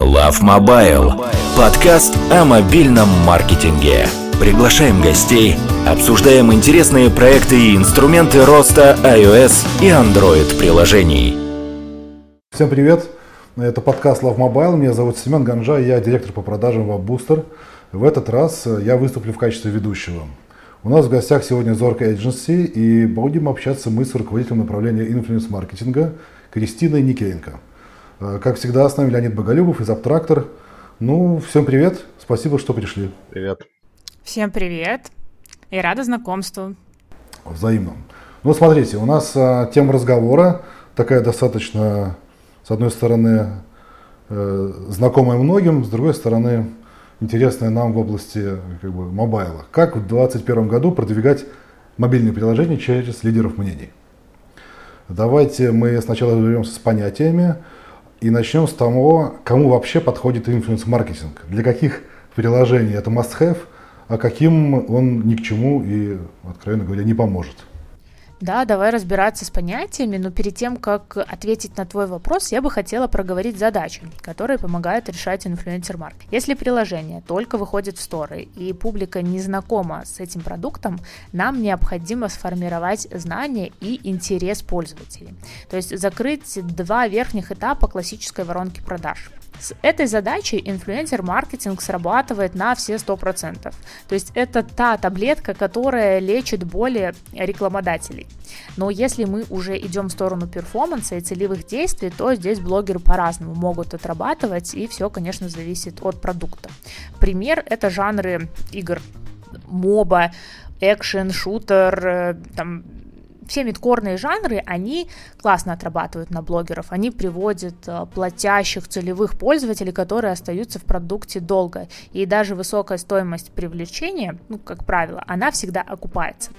Love Mobile. Подкаст о мобильном маркетинге. Приглашаем гостей, обсуждаем интересные проекты и инструменты роста iOS и Android приложений. Всем привет! Это подкаст Love Mobile. Меня зовут Семен Ганжа, я директор по продажам WebBooster. В этот раз я выступлю в качестве ведущего. У нас в гостях сегодня Зорка Agency, и будем общаться мы с руководителем направления инфлюенс-маркетинга Кристиной Никеенко. Э, как всегда, с нами Леонид Боголюбов из Аптрактор. Ну, всем привет, спасибо, что пришли. Привет. Всем привет и рада знакомству. Взаимно. Ну, смотрите, у нас а, тема разговора такая достаточно, с одной стороны, э, знакомая многим, с другой стороны, интересная нам в области как бы, мобайла. Как в 2021 году продвигать мобильные приложения через лидеров мнений? Давайте мы сначала разберемся с понятиями, и начнем с того, кому вообще подходит influence-маркетинг. Для каких приложений это must-have, а каким он ни к чему и, откровенно говоря, не поможет. Да, давай разбираться с понятиями, но перед тем, как ответить на твой вопрос, я бы хотела проговорить задачи, которые помогают решать инфлюенсер-маркетинг. Если приложение только выходит в сторы и публика не знакома с этим продуктом, нам необходимо сформировать знания и интерес пользователей. То есть закрыть два верхних этапа классической воронки продаж. С этой задачей инфлюенсер-маркетинг срабатывает на все 100%. То есть это та таблетка, которая лечит боли рекламодателей. Но если мы уже идем в сторону перформанса и целевых действий, то здесь блогеры по-разному могут отрабатывать, и все, конечно, зависит от продукта. Пример — это жанры игр моба, экшен, шутер, э, там, все мидкорные жанры, они классно отрабатывают на блогеров, они приводят э, платящих целевых пользователей, которые остаются в продукте долго. И даже высокая стоимость привлечения, ну, как правило, она всегда окупается.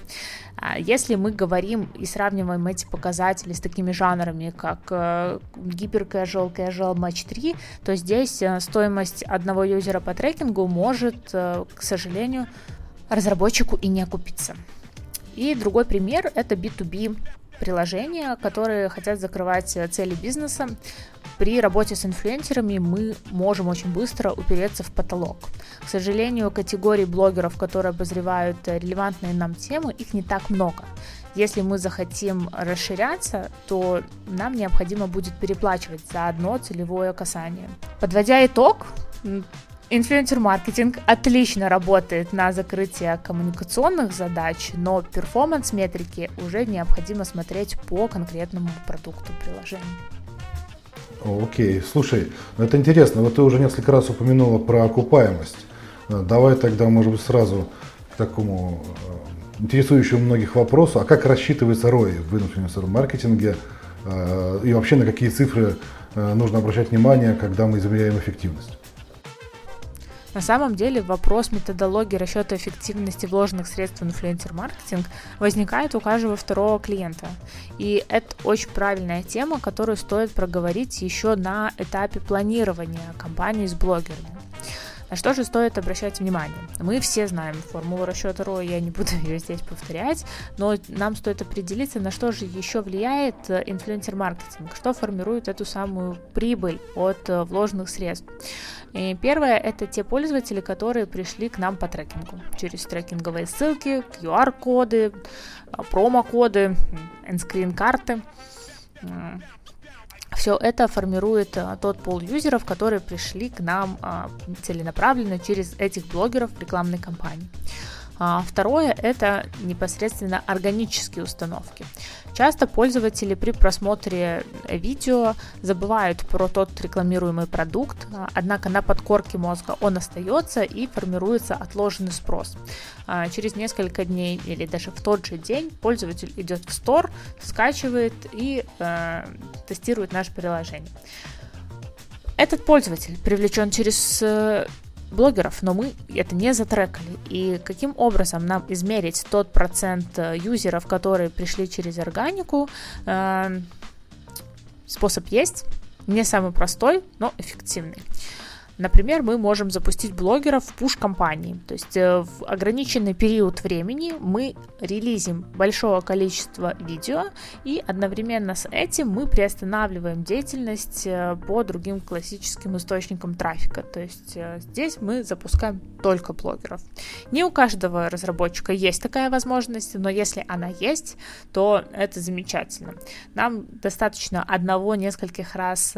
А если мы говорим и сравниваем эти показатели с такими жанрами, как э, гиперкэжуал, casual, match 3, то здесь э, стоимость одного юзера по трекингу может, к сожалению, разработчику и не окупиться. И другой пример – это B2B приложения, которые хотят закрывать э, цели бизнеса. При работе с инфлюенсерами мы можем очень быстро упереться в потолок. К сожалению, категорий блогеров, которые обозревают э, релевантные нам темы, их не так много. Если мы захотим расширяться, то нам необходимо будет переплачивать за одно целевое касание. Подводя итог, Инфлюенсер-маркетинг отлично работает на закрытие коммуникационных задач, но перформанс-метрики уже необходимо смотреть по конкретному продукту приложения. Окей, слушай, ну это интересно, вот ты уже несколько раз упомянула про окупаемость. Э, давай тогда, может быть, сразу к такому э, интересующему многих вопросу, а как рассчитывается ROI в инфлюенсер-маркетинге э, и вообще на какие цифры нужно обращать внимание, когда мы измеряем эффективность? На самом деле вопрос методологии расчета эффективности вложенных средств в инфлюенсер-маркетинг возникает у каждого второго клиента. И это очень правильная тема, которую стоит проговорить еще на этапе планирования кампании с блогерами. На что же стоит обращать внимание? Мы все знаем формулу расчета ROI, я не буду ее здесь повторять, но нам стоит определиться, на что же еще влияет э, инфлюенсер-маркетинг, что формирует эту самую прибыль от э, вложенных средств. И первое – это те пользователи, которые пришли к нам по трекингу. Через трекинговые ссылки, QR-коды, э, промокоды, эндскрин-карты. Все это формирует а, тот пол юзеров, которые пришли к нам а, целенаправленно через этих блогеров рекламной кампании. А второе – это непосредственно органические установки. Часто пользователи при просмотре видео забывают про тот рекламируемый продукт, а, однако на подкорке мозга он остается и формируется отложенный спрос. А, через несколько дней или даже в тот же день пользователь идет в стор, скачивает и э, тестирует наше приложение. Этот пользователь привлечен через э, блогеров, но мы это не затрекали. И каким образом нам измерить тот процент э, юзеров, которые пришли через органику? Э, способ есть, не самый простой, но эффективный. Например, мы можем запустить блогеров в пуш-компании, то есть э, в ограниченный период времени мы релизим большое количество видео, и одновременно с этим мы приостанавливаем деятельность э, по другим классическим источникам трафика, то есть э, здесь мы запускаем только блогеров. Не у каждого разработчика есть такая возможность, но если она есть, то это замечательно. Нам достаточно одного нескольких раз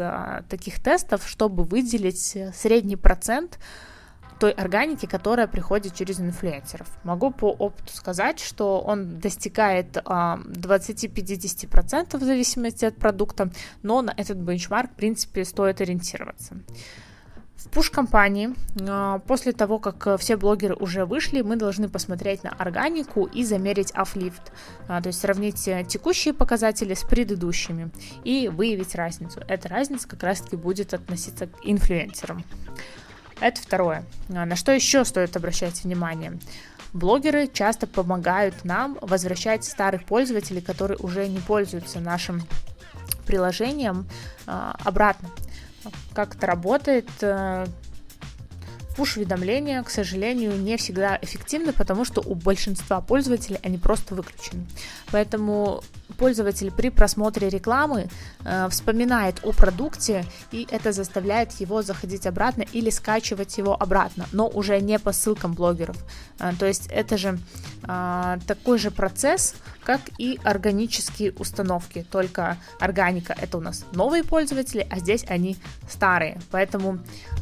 таких тестов, чтобы выделить средний процент той органики, которая приходит через инфлюенсеров. Могу по опыту сказать, что он достигает а, 20-50% в зависимости от продукта, но на этот бенчмарк, в принципе, стоит ориентироваться. Пуш-компании, а, после того, как все блогеры уже вышли, мы должны посмотреть на органику и замерить афлифт, а, то есть сравнить текущие показатели с предыдущими и выявить разницу. Эта разница как раз-таки будет относиться к инфлюенсерам. Это второе. А, на что еще стоит обращать внимание? Блогеры часто помогают нам возвращать старых пользователей, которые уже не пользуются нашим приложением, обратно. Как это работает? Э, Пуш-уведомления, к сожалению, не всегда эффективны, потому что у большинства пользователей они просто выключены. Поэтому пользователь при просмотре рекламы э, вспоминает о продукте, и это заставляет его заходить обратно или скачивать его обратно, но уже не по ссылкам блогеров. Э, то есть это же э, такой же процесс, как и органические установки, только органика это у нас новые пользователи, а здесь они старые. Поэтому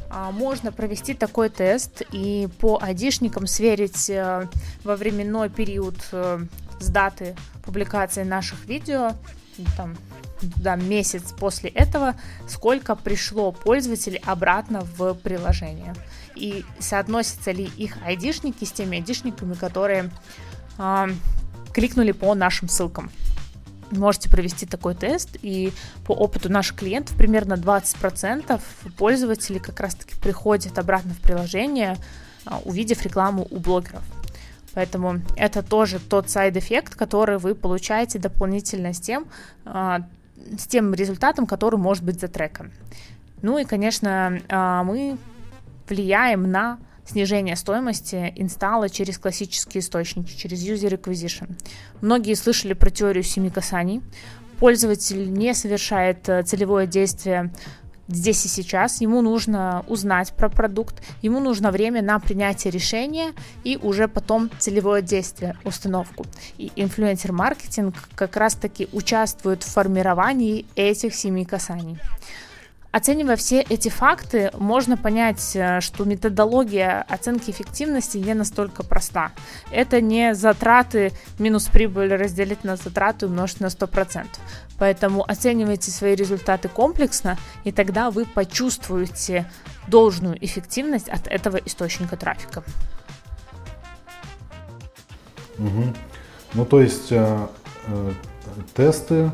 э, можно провести такой тест и по айдишникам сверить э, во временной период э, с даты публикации наших видео, там, да, месяц после этого, сколько пришло пользователей обратно в приложение. И соотносятся ли их айдишники с теми айдишниками, которые э, кликнули по нашим ссылкам. Можете провести такой тест, и по опыту наших клиентов примерно 20% пользователей как раз-таки приходят обратно в приложение, увидев рекламу у блогеров. Поэтому это тоже тот side effect, который вы получаете дополнительно с тем, а, с тем результатом, который может быть затрекан. Ну и, конечно, а, мы влияем на снижение стоимости инсталла через классические источники, через User Acquisition. Многие слышали про теорию семи касаний. Пользователь не совершает э, целевое действие здесь и сейчас, ему нужно узнать про продукт, ему нужно время на принятие решения и уже потом целевое действие, установку. И инфлюенсер-маркетинг как раз-таки участвует в формировании этих семи касаний. Оценивая все эти факты, можно понять, э, что методология оценки эффективности не настолько проста. Это не затраты минус прибыль разделить на затраты умножить на 100%. Поэтому оценивайте свои результаты комплексно, и тогда вы почувствуете должную эффективность от этого источника трафика. Угу. Ну, то есть э, э, тесты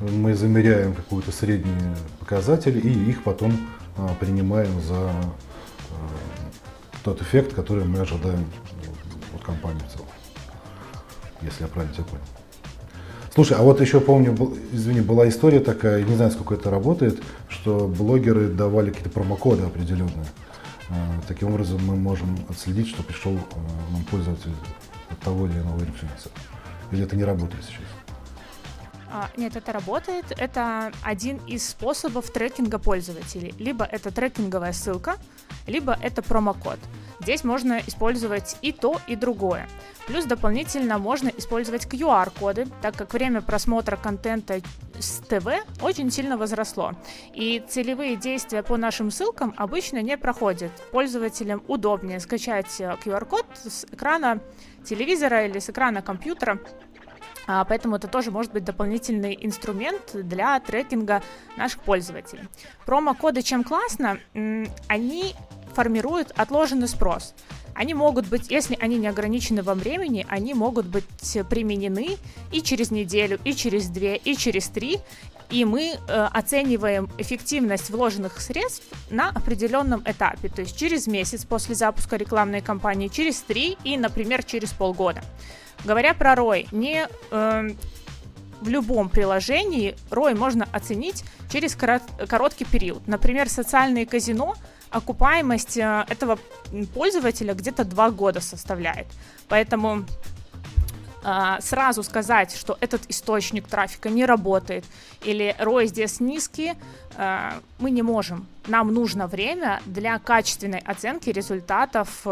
мы замеряем какую-то средние показатели и их потом а, принимаем за а, тот эффект, который мы ожидаем от компании в целом. Если я правильно тебя понял. Слушай, а вот еще помню, извини, была история такая, не знаю, сколько это работает, что блогеры давали какие-то промокоды определенные. А, таким образом мы можем отследить, что пришел нам пользователь от того или иного инфлюенсера. Или это не работает сейчас? А, нет, это работает. Это один из способов трекинга пользователей. Либо это трекинговая ссылка, либо это промокод. Здесь можно использовать и то, и другое. Плюс дополнительно можно использовать QR-коды, так как время просмотра контента с ТВ очень сильно возросло. И целевые действия по нашим ссылкам обычно не проходят. Пользователям удобнее скачать QR-код э, с экрана телевизора или с экрана компьютера поэтому это тоже может быть дополнительный инструмент для трекинга наших пользователей. Промокоды чем классно, они формируют отложенный спрос. Они могут быть, если они не ограничены во времени, они могут быть применены и через неделю, и через две, и через три, и мы э, оцениваем эффективность вложенных средств на определенном этапе, то есть через месяц после запуска рекламной кампании, через три и, например, через полгода. Говоря про ROI, не э, в любом приложении ROI можно оценить через корот, короткий период. Например, социальные казино окупаемость э, этого пользователя где-то 2 года составляет. Поэтому сразу сказать, что этот источник трафика не работает или ROI здесь низкий, э, мы не можем. Нам нужно время для качественной оценки результатов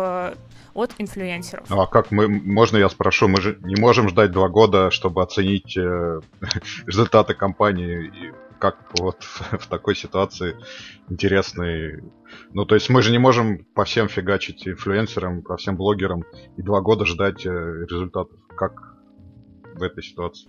от инфлюенсеров. А как мы, можно я спрошу, мы же не можем ждать два года, чтобы оценить э, результаты компании, и как вот в такой ситуации интересный... Ну, то есть мы же не можем по всем фигачить инфлюенсерам, по всем блогерам и два года ждать э, результатов. Как в этой ситуации?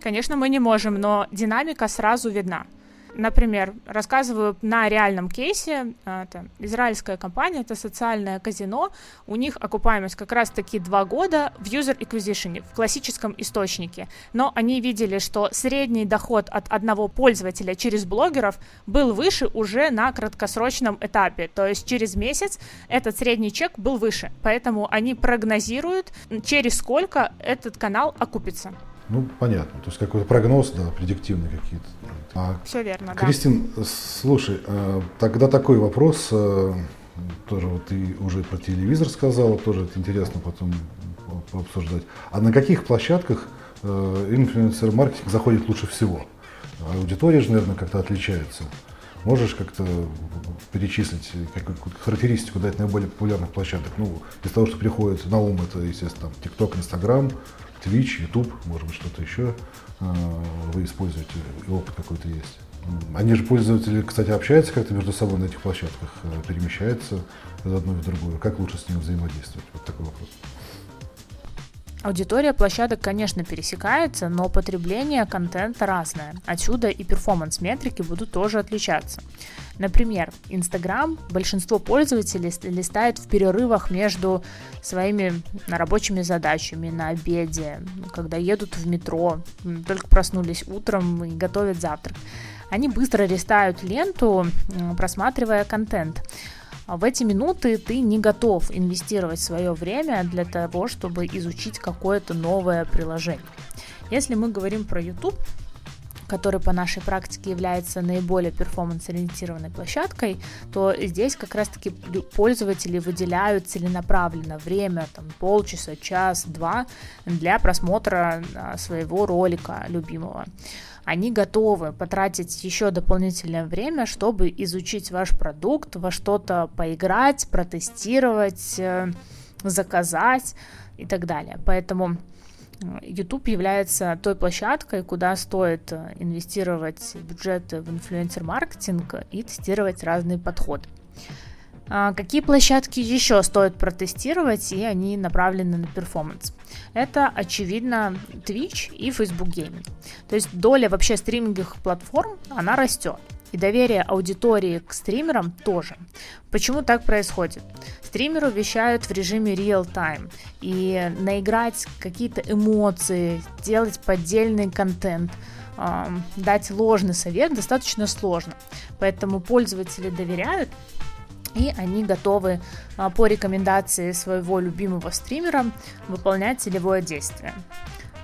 Конечно, мы не можем, но динамика сразу видна. Например, рассказываю на реальном кейсе, это израильская компания, это социальное казино, у них окупаемость как раз-таки два года в user acquisition, в классическом источнике, но они видели, что средний доход от одного пользователя через блогеров был выше уже на краткосрочном этапе, то есть через месяц этот средний чек был выше, поэтому они прогнозируют, через сколько этот канал окупится. Ну, понятно. То есть какой-то прогноз, да, предиктивный какие-то. А, Все верно, Кристин, да. слушай, а, тогда такой вопрос, а, тоже вот ты уже про телевизор сказала, тоже это интересно потом обсуждать. А на каких площадках инфлюенсер-маркетинг заходит лучше всего? Аудитория же, наверное, как-то отличается. Можешь как-то перечислить какую-то характеристику дать наиболее популярных площадок? Ну, из того, что приходит на ум, это, естественно, там, TikTok, Instagram, Twitch, YouTube, может быть, что-то еще вы используете, опыт какой-то есть. Они же пользователи, кстати, общаются как-то между собой на этих площадках, э, перемещаются из одной в другую. Как лучше с ними взаимодействовать? Вот такой вопрос. Аудитория площадок, конечно, пересекается, но потребление контента разное. Отсюда и перформанс-метрики будут тоже отличаться. Например, Инстаграм большинство пользователей листает в перерывах между своими рабочими задачами на обеде, когда едут в метро, только проснулись утром и готовят завтрак. Они быстро листают ленту, просматривая контент. А в эти минуты ты не готов инвестировать свое время для того, чтобы изучить какое-то новое приложение. Если мы говорим про YouTube, который по нашей практике является наиболее перформанс-ориентированной площадкой, то здесь как раз-таки пользователи выделяют целенаправленно время, там, полчаса, час, два для просмотра а, своего ролика любимого они готовы потратить еще дополнительное время, чтобы изучить ваш продукт, во что-то поиграть, протестировать, э, заказать и так далее. Поэтому YouTube является той площадкой, куда стоит э, инвестировать бюджеты в инфлюенсер-маркетинг и тестировать разные подходы. А какие площадки еще стоит протестировать, и они направлены на перформанс? Это, очевидно, Twitch и Facebook Gaming. То есть доля вообще стриминговых платформ, она растет. И доверие аудитории к стримерам тоже. Почему так происходит? Стримеру вещают в режиме real-time, и наиграть какие-то эмоции, делать поддельный контент, дать ложный совет достаточно сложно. Поэтому пользователи доверяют, и они готовы а, по рекомендации своего любимого стримера выполнять целевое действие.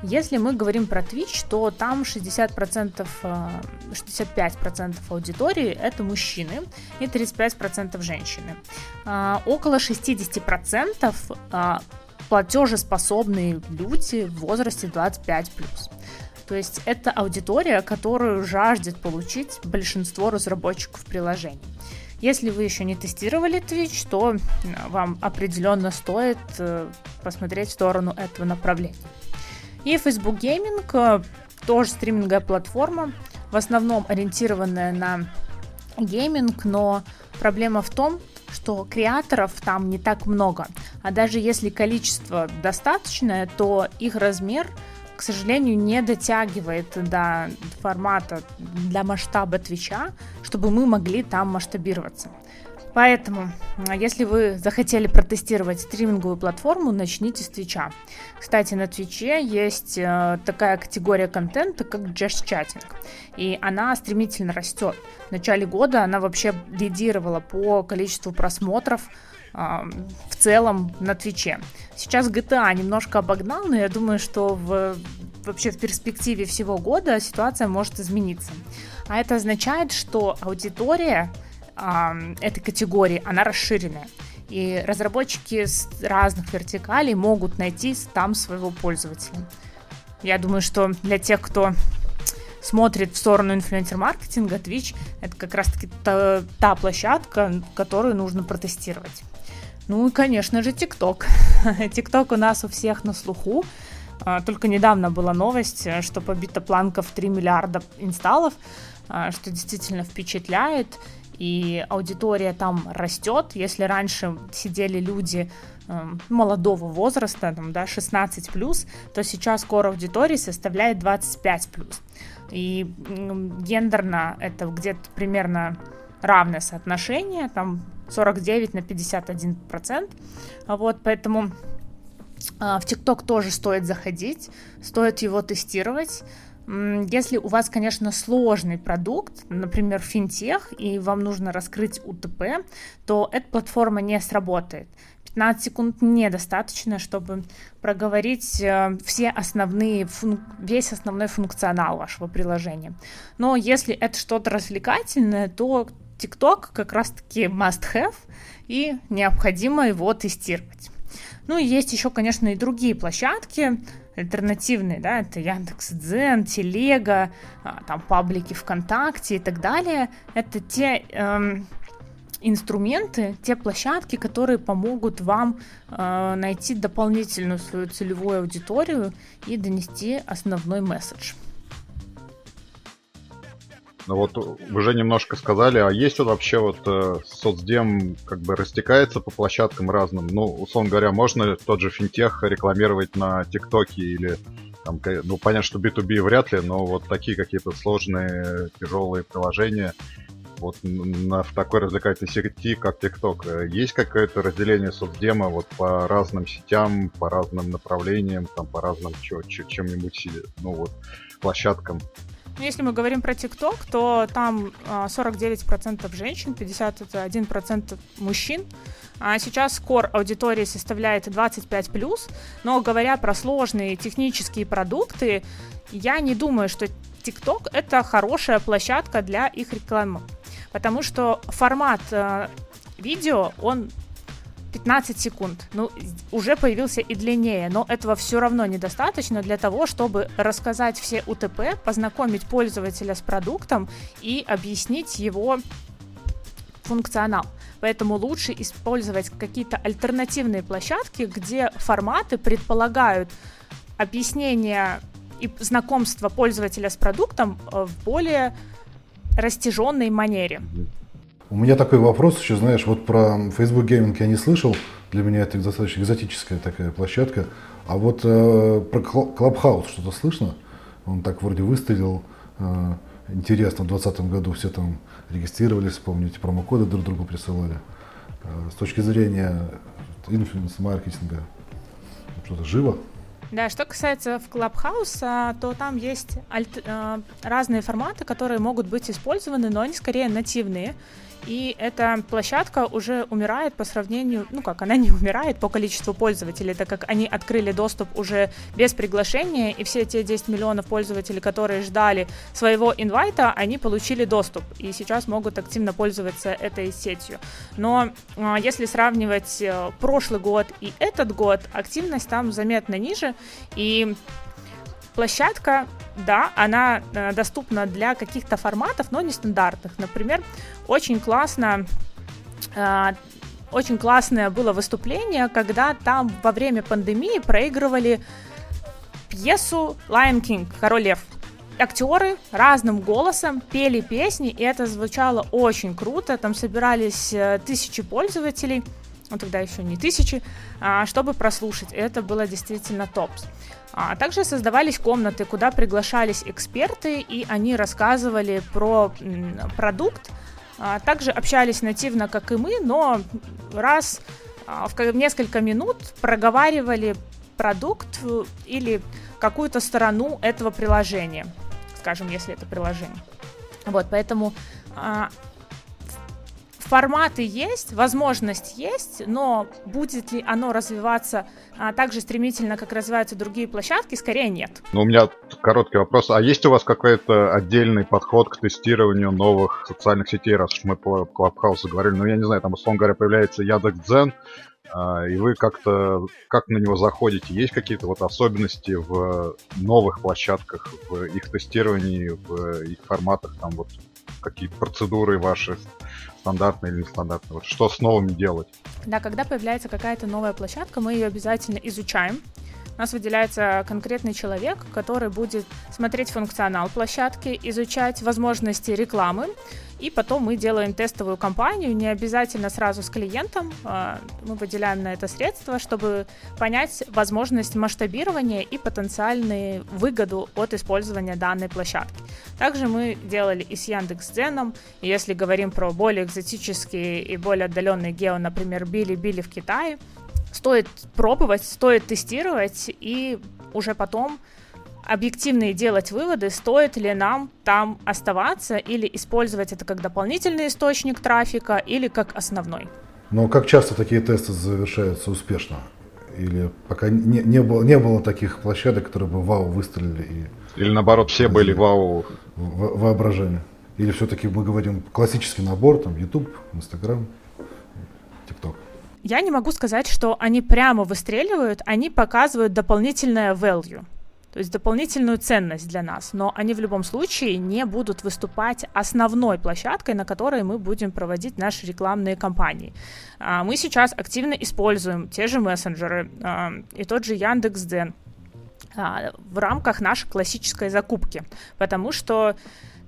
Если мы говорим про Twitch, то там 60%, 65% а, аудитории это мужчины и 35% женщины. А, около 60% а, платежеспособные люди в возрасте 25+. То есть это аудитория, которую жаждет получить большинство разработчиков приложений. Если вы еще не тестировали Twitch, то вам определенно стоит э, посмотреть в сторону этого направления. И Facebook Gaming э, тоже стриминговая платформа, в основном ориентированная на гейминг, но проблема в том, что креаторов там не так много. А даже если количество достаточное, то их размер, к сожалению, не дотягивает до формата, для масштаба Твича, чтобы мы могли там масштабироваться. Поэтому, если вы захотели протестировать стриминговую платформу, начните с Твича. Кстати, на Твиче есть э, такая категория контента, как Just Chatting, и она стремительно растет. В начале года она вообще лидировала по количеству просмотров э, в целом на Твиче. Сейчас GTA немножко обогнал, но я думаю, что в, вообще в перспективе всего года ситуация может измениться. А это означает, что аудитория этой категории, она расширенная. И разработчики с разных вертикалей могут найти там своего пользователя. Я думаю, что для тех, кто смотрит в сторону инфлюенсер-маркетинга, Twitch — это как раз-таки та, та площадка, которую нужно протестировать. Ну и, конечно же, TikTok. TikTok у нас у всех на слуху. А, только недавно была новость, что побита планка в 3 миллиарда инсталлов, а, что действительно впечатляет и аудитория там растет. Если раньше сидели люди э, молодого возраста, там, да, 16 плюс, то сейчас скоро аудитория составляет 25 плюс. И гендерно это где-то примерно равное соотношение, там 49 на 51 процент. Вот, поэтому э, в ТикТок тоже стоит заходить, стоит его тестировать. Если у вас, конечно, сложный продукт, например, финтех, и вам нужно раскрыть УТП, то эта платформа не сработает. 15 секунд недостаточно, чтобы проговорить э, все основные, весь основной функционал вашего приложения. Но если это что-то развлекательное, то TikTok как раз-таки must-have, и необходимо его тестировать. Ну и есть еще, конечно, и другие площадки, альтернативные, да, это Яндекс Дзен, Телега, а, там паблики ВКонтакте и так далее. Это те эм, инструменты, те площадки, которые помогут вам э, найти дополнительную свою целевую аудиторию и донести основной месседж. Ну вот уже немножко сказали, а есть вот вообще вот э, соцдем как бы растекается по площадкам разным? Ну, условно говоря, можно тот же финтех рекламировать на ТикТоке или там, ну, понятно, что B2B вряд ли, но вот такие какие-то сложные, тяжелые приложения вот на, в такой развлекательной сети, как TikTok, э, есть какое-то разделение соцдема вот по разным сетям, по разным направлениям, там, по разным чем-нибудь, ну вот, площадкам? Ну, если мы говорим про ТикТок, то там 49% а, женщин, 51% мужчин. А сейчас core аудитории составляет 25+, но говоря про сложные технические продукты, я не думаю, что TikTok это хорошая площадка для их рекламы, потому что формат э, видео, он 15 секунд. Ну, уже появился и длиннее, но этого все равно недостаточно для того, чтобы рассказать все УТП, познакомить пользователя с продуктом и объяснить его функционал. Поэтому лучше использовать какие-то альтернативные площадки, где форматы предполагают объяснение и знакомство пользователя с продуктом э, в более растяженной манере. У меня такой вопрос еще, знаешь, вот про Facebook Gaming я не слышал. Для меня это достаточно экзотическая такая площадка. А вот э, про Clubhouse что-то слышно? Он так вроде выстрелил. Э, интересно, в 2020 году все там регистрировались, помните, промокоды друг другу присылали. Э, с точки зрения инфлюенс-маркетинга, что-то живо? Да, что касается в Clubhouse, то там есть альт- э, разные форматы, которые могут быть использованы, но они скорее нативные. И эта площадка уже умирает по сравнению, ну как, она не умирает по количеству пользователей, так как они открыли доступ уже без приглашения, и все те 10 миллионов пользователей, которые ждали своего инвайта, они получили доступ, и сейчас могут активно пользоваться этой сетью. Но а, если сравнивать э, прошлый год и этот год, активность там заметно ниже, и площадка, да, она э, доступна для каких-то форматов, но не стандартных. Например, очень классно э, очень классное было выступление, когда там во время пандемии проигрывали пьесу Lion King, Король Лев. Актеры разным голосом пели песни, и это звучало очень круто. Там собирались э, тысячи пользователей, ну тогда еще не тысячи, а, чтобы прослушать. Это было действительно топ. А также создавались комнаты, куда приглашались эксперты, и они рассказывали про продукт. А также общались нативно, как и мы, но раз в несколько минут проговаривали продукт или какую-то сторону этого приложения, скажем, если это приложение. Вот, поэтому форматы есть, возможность есть, но будет ли оно развиваться а, так же стремительно, как развиваются другие площадки, скорее нет. Ну, у меня короткий вопрос. А есть у вас какой-то отдельный подход к тестированию новых социальных сетей, раз уж мы по Клабхаусу говорили? Ну, я не знаю, там, условно говоря, появляется Яндекс.Дзен, а, и вы как-то, как на него заходите? Есть какие-то вот особенности в новых площадках, в их тестировании, в их форматах, там вот какие процедуры ваши стандартные или нестандартные? Вот что с новыми делать? Да, когда появляется какая-то новая площадка, мы ее обязательно изучаем. У нас выделяется конкретный человек, который будет смотреть функционал площадки, изучать возможности рекламы, и потом мы делаем тестовую кампанию, не обязательно сразу с клиентом, а, мы выделяем на это средства, чтобы понять возможность масштабирования и потенциальную выгоду от использования данной площадки. Также мы делали и с Яндекс.Дзеном, если говорим про более экзотические и более отдаленные гео, например, Били-Били в Китае, стоит пробовать, стоит тестировать и уже потом объективные делать выводы, стоит ли нам там оставаться или использовать это как дополнительный источник трафика или как основной. Но как часто такие тесты завершаются успешно? Или пока не, не, было, не было таких площадок, которые бы вау выстрелили? И, Или наоборот, все были вау? В, воображение. Или все-таки мы говорим классический набор, там, YouTube, Instagram, TikTok? Я не могу сказать, что они прямо выстреливают, они показывают дополнительное value то есть дополнительную ценность для нас, но они в любом случае не будут выступать основной площадкой, на которой мы будем проводить наши рекламные кампании. А, мы сейчас активно используем те же мессенджеры а, и тот же Яндекс.Дзен а, в рамках нашей классической закупки, потому что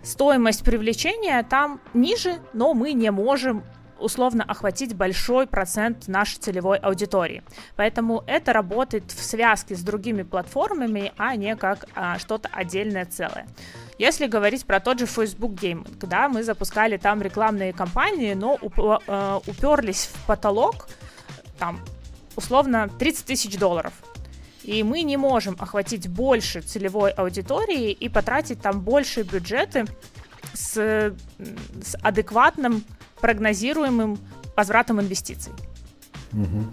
стоимость привлечения там ниже, но мы не можем условно охватить большой процент нашей целевой аудитории. Поэтому это работает в связке с другими платформами, а не как а, что-то отдельное целое. Если говорить про тот же Facebook Game, когда мы запускали там рекламные кампании, но уп- э, уперлись в потолок, там, условно, 30 тысяч долларов. И мы не можем охватить больше целевой аудитории и потратить там больше бюджеты с, с адекватным прогнозируемым возвратом инвестиций. Угу.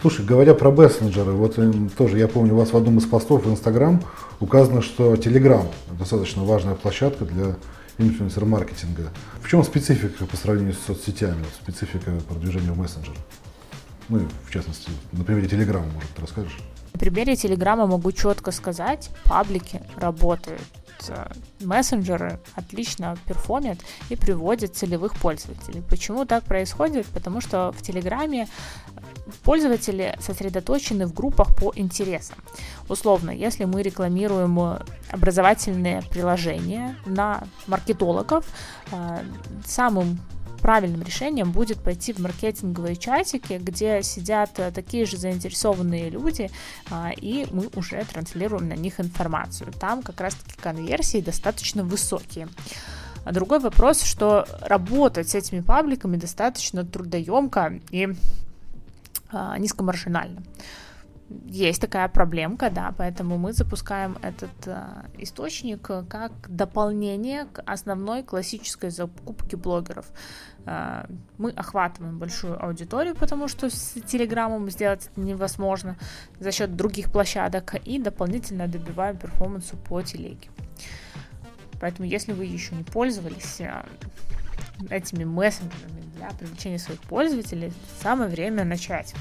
Слушай, говоря про мессенджеры, вот э, тоже я помню, у вас в одном из постов в Инстаграм указано, что Telegram достаточно важная площадка для инфлюенсер-маркетинга. В чем специфика по сравнению с соцсетями, специфика продвижения в мессенджер? Ну, в частности, на примере Телеграма, может, расскажешь? На примере Телеграма могу четко сказать, паблики работают мессенджеры отлично перформят и приводят целевых пользователей. Почему так происходит? Потому что в Телеграме пользователи сосредоточены в группах по интересам. Условно, если мы рекламируем образовательные приложения на маркетологов, э, самым правильным решением будет пойти в маркетинговые чатики, где сидят э, такие же заинтересованные люди, а, и мы уже транслируем на них информацию. Там как раз-таки конверсии достаточно высокие. А другой вопрос, что работать с этими пабликами достаточно трудоемко и а, низкомаржинально есть такая проблемка, да, поэтому мы запускаем этот э, источник как дополнение к основной классической закупке блогеров. Э, мы охватываем большую аудиторию, потому что с Телеграмом сделать это невозможно за счет других площадок, и дополнительно добиваем перформансу по телеге. Поэтому, если вы еще не пользовались э, этими мессенджерами для привлечения своих пользователей, самое время начать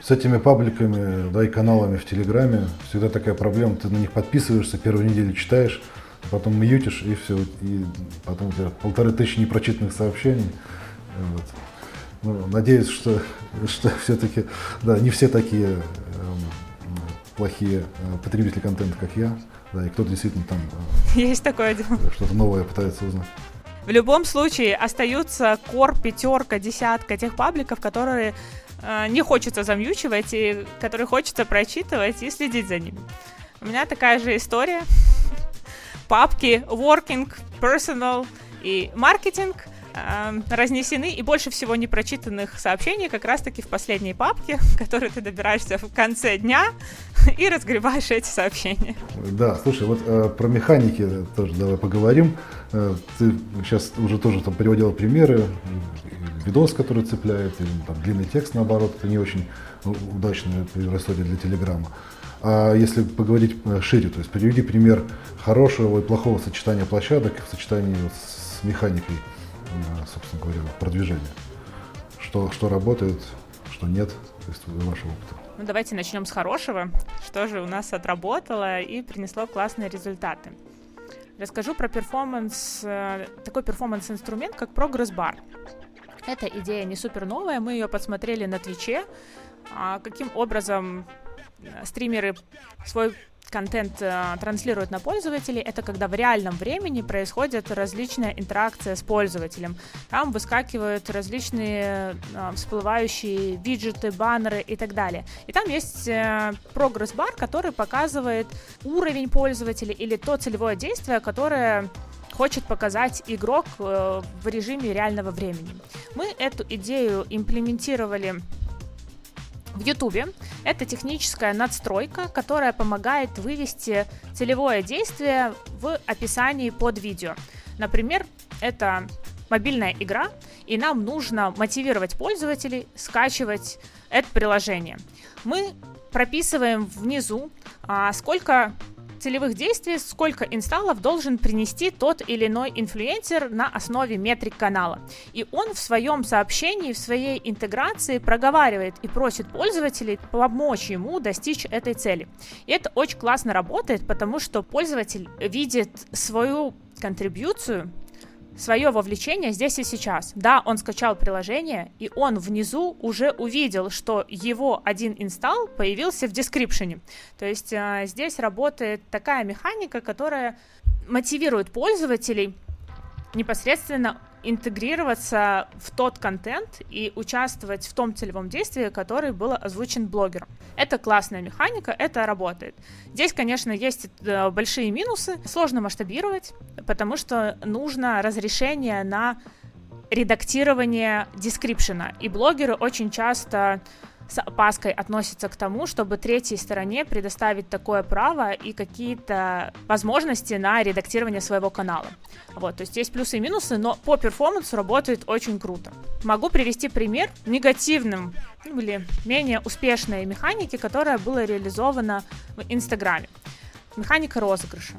с этими пабликами, да, и каналами в Телеграме всегда такая проблема. Ты на них подписываешься, первую неделю читаешь, потом мьютишь, и все. И потом у тебя полторы тысячи непрочитанных сообщений. Вот. Ну, надеюсь, что, что все-таки, да, не все такие э, плохие э, потребители контента, как я, да, и кто-то действительно там э, Есть такое дело. что-то новое пытается узнать. В любом случае остаются кор, пятерка, десятка тех пабликов, которые э, не хочется замьючивать и которые хочется прочитывать и следить за ними. У меня такая же история. Папки working, personal и маркетинг э, разнесены, и больше всего непрочитанных сообщений как раз-таки в последней папке, в которой ты добираешься в конце дня и разгребаешь эти сообщения. Да, слушай, вот э, про механики тоже давай поговорим. Э, ты сейчас уже тоже там приводил примеры, видос, который цепляет, или там длинный текст, наоборот, это не очень удачная история для Телеграма. А если поговорить э, шире, то есть приведи пример хорошего и плохого сочетания площадок в сочетании с механикой, э, собственно говоря, продвижения. Что, что работает, что нет, то есть вашего опыта. Ну, давайте начнем с хорошего. Что же у нас отработало и принесло классные результаты. Расскажу про перформанс, э, такой перформанс-инструмент, как Bar. Эта идея не супер новая, мы ее подсмотрели на Твиче. А каким образом стримеры свой контент э, транслируют на пользователей, это когда в реальном времени происходит различная интеракция с пользователем. Там выскакивают различные э, всплывающие виджеты, баннеры и так далее. И там есть э, прогресс-бар, который показывает уровень пользователя или то целевое действие, которое хочет показать игрок э, в режиме реального времени. Мы эту идею имплементировали в YouTube. Это техническая надстройка, которая помогает вывести целевое действие в описании под видео. Например, это мобильная игра, и нам нужно мотивировать пользователей скачивать это приложение. Мы прописываем внизу, а, сколько целевых действий, сколько инсталлов должен принести тот или иной инфлюенсер на основе метрик канала. И он в своем сообщении, в своей интеграции проговаривает и просит пользователей помочь ему достичь этой цели. И это очень классно работает, потому что пользователь видит свою контрибьюцию свое вовлечение здесь и сейчас. Да, он скачал приложение, и он внизу уже увидел, что его один инсталл появился в дескрипшене. То есть а, здесь работает такая механика, которая мотивирует пользователей непосредственно интегрироваться в тот контент и участвовать в том целевом действии, который был озвучен блогером. Это классная механика, это работает. Здесь, конечно, есть э, большие минусы. Сложно масштабировать, потому что нужно разрешение на редактирование дескрипшена. И блогеры очень часто с опаской относятся к тому, чтобы третьей стороне предоставить такое право и какие-то возможности на редактирование своего канала. Вот, то есть есть плюсы и минусы, но по перформансу работает очень круто. Могу привести пример негативным ну, или менее успешной механики, которая была реализована в Инстаграме. Механика розыгрыша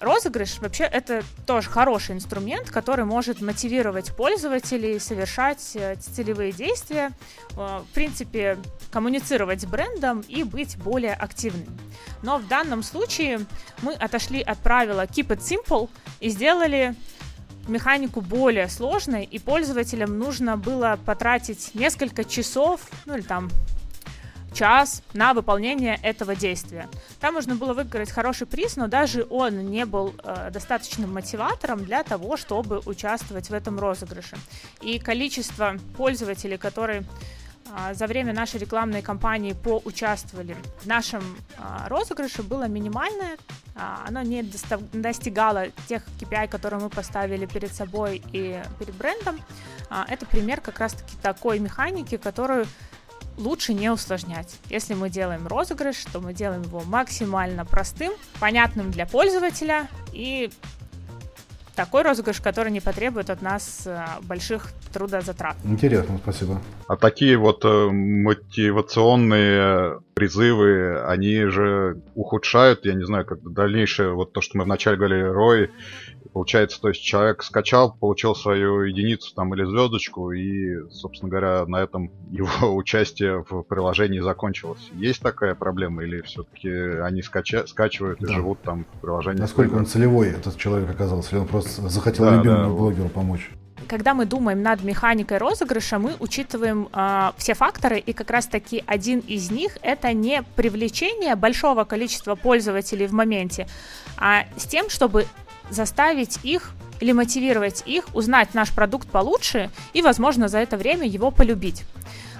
розыгрыш вообще это тоже хороший инструмент, который может мотивировать пользователей совершать э, целевые действия, э, в принципе, коммуницировать с брендом и быть более активными. Но в данном случае мы отошли от правила keep it simple и сделали механику более сложной, и пользователям нужно было потратить несколько часов, ну или там час на выполнение этого действия. Там можно было выиграть хороший приз, но даже он не был э, достаточным мотиватором для того, чтобы участвовать в этом розыгрыше. И количество пользователей, которые э, за время нашей рекламной кампании поучаствовали в нашем э, розыгрыше было минимальное. Э, оно не достигало тех KPI, которые мы поставили перед собой и перед брендом. Э, это пример как раз-таки такой механики, которую лучше не усложнять. Если мы делаем розыгрыш, то мы делаем его максимально простым, понятным для пользователя и такой розыгрыш, который не потребует от нас э, больших трудозатрат. Интересно, спасибо. А такие вот э, мотивационные призывы, они же ухудшают, я не знаю, как дальнейшее, вот то, что мы вначале говорили, Рой, получается, то есть человек скачал, получил свою единицу там или звездочку, и, собственно говоря, на этом его участие в приложении закончилось. Есть такая проблема, или все-таки они скача- скачивают да. и живут там в приложении? Насколько он целевой, этот человек оказался, или он просто захотел да, любимому да, блогеру помочь? когда мы думаем над механикой розыгрыша, мы учитываем э, все факторы, и как раз-таки один из них это не привлечение большого количества пользователей в моменте, а с тем, чтобы заставить их или мотивировать их узнать наш продукт получше и, возможно, за это время его полюбить.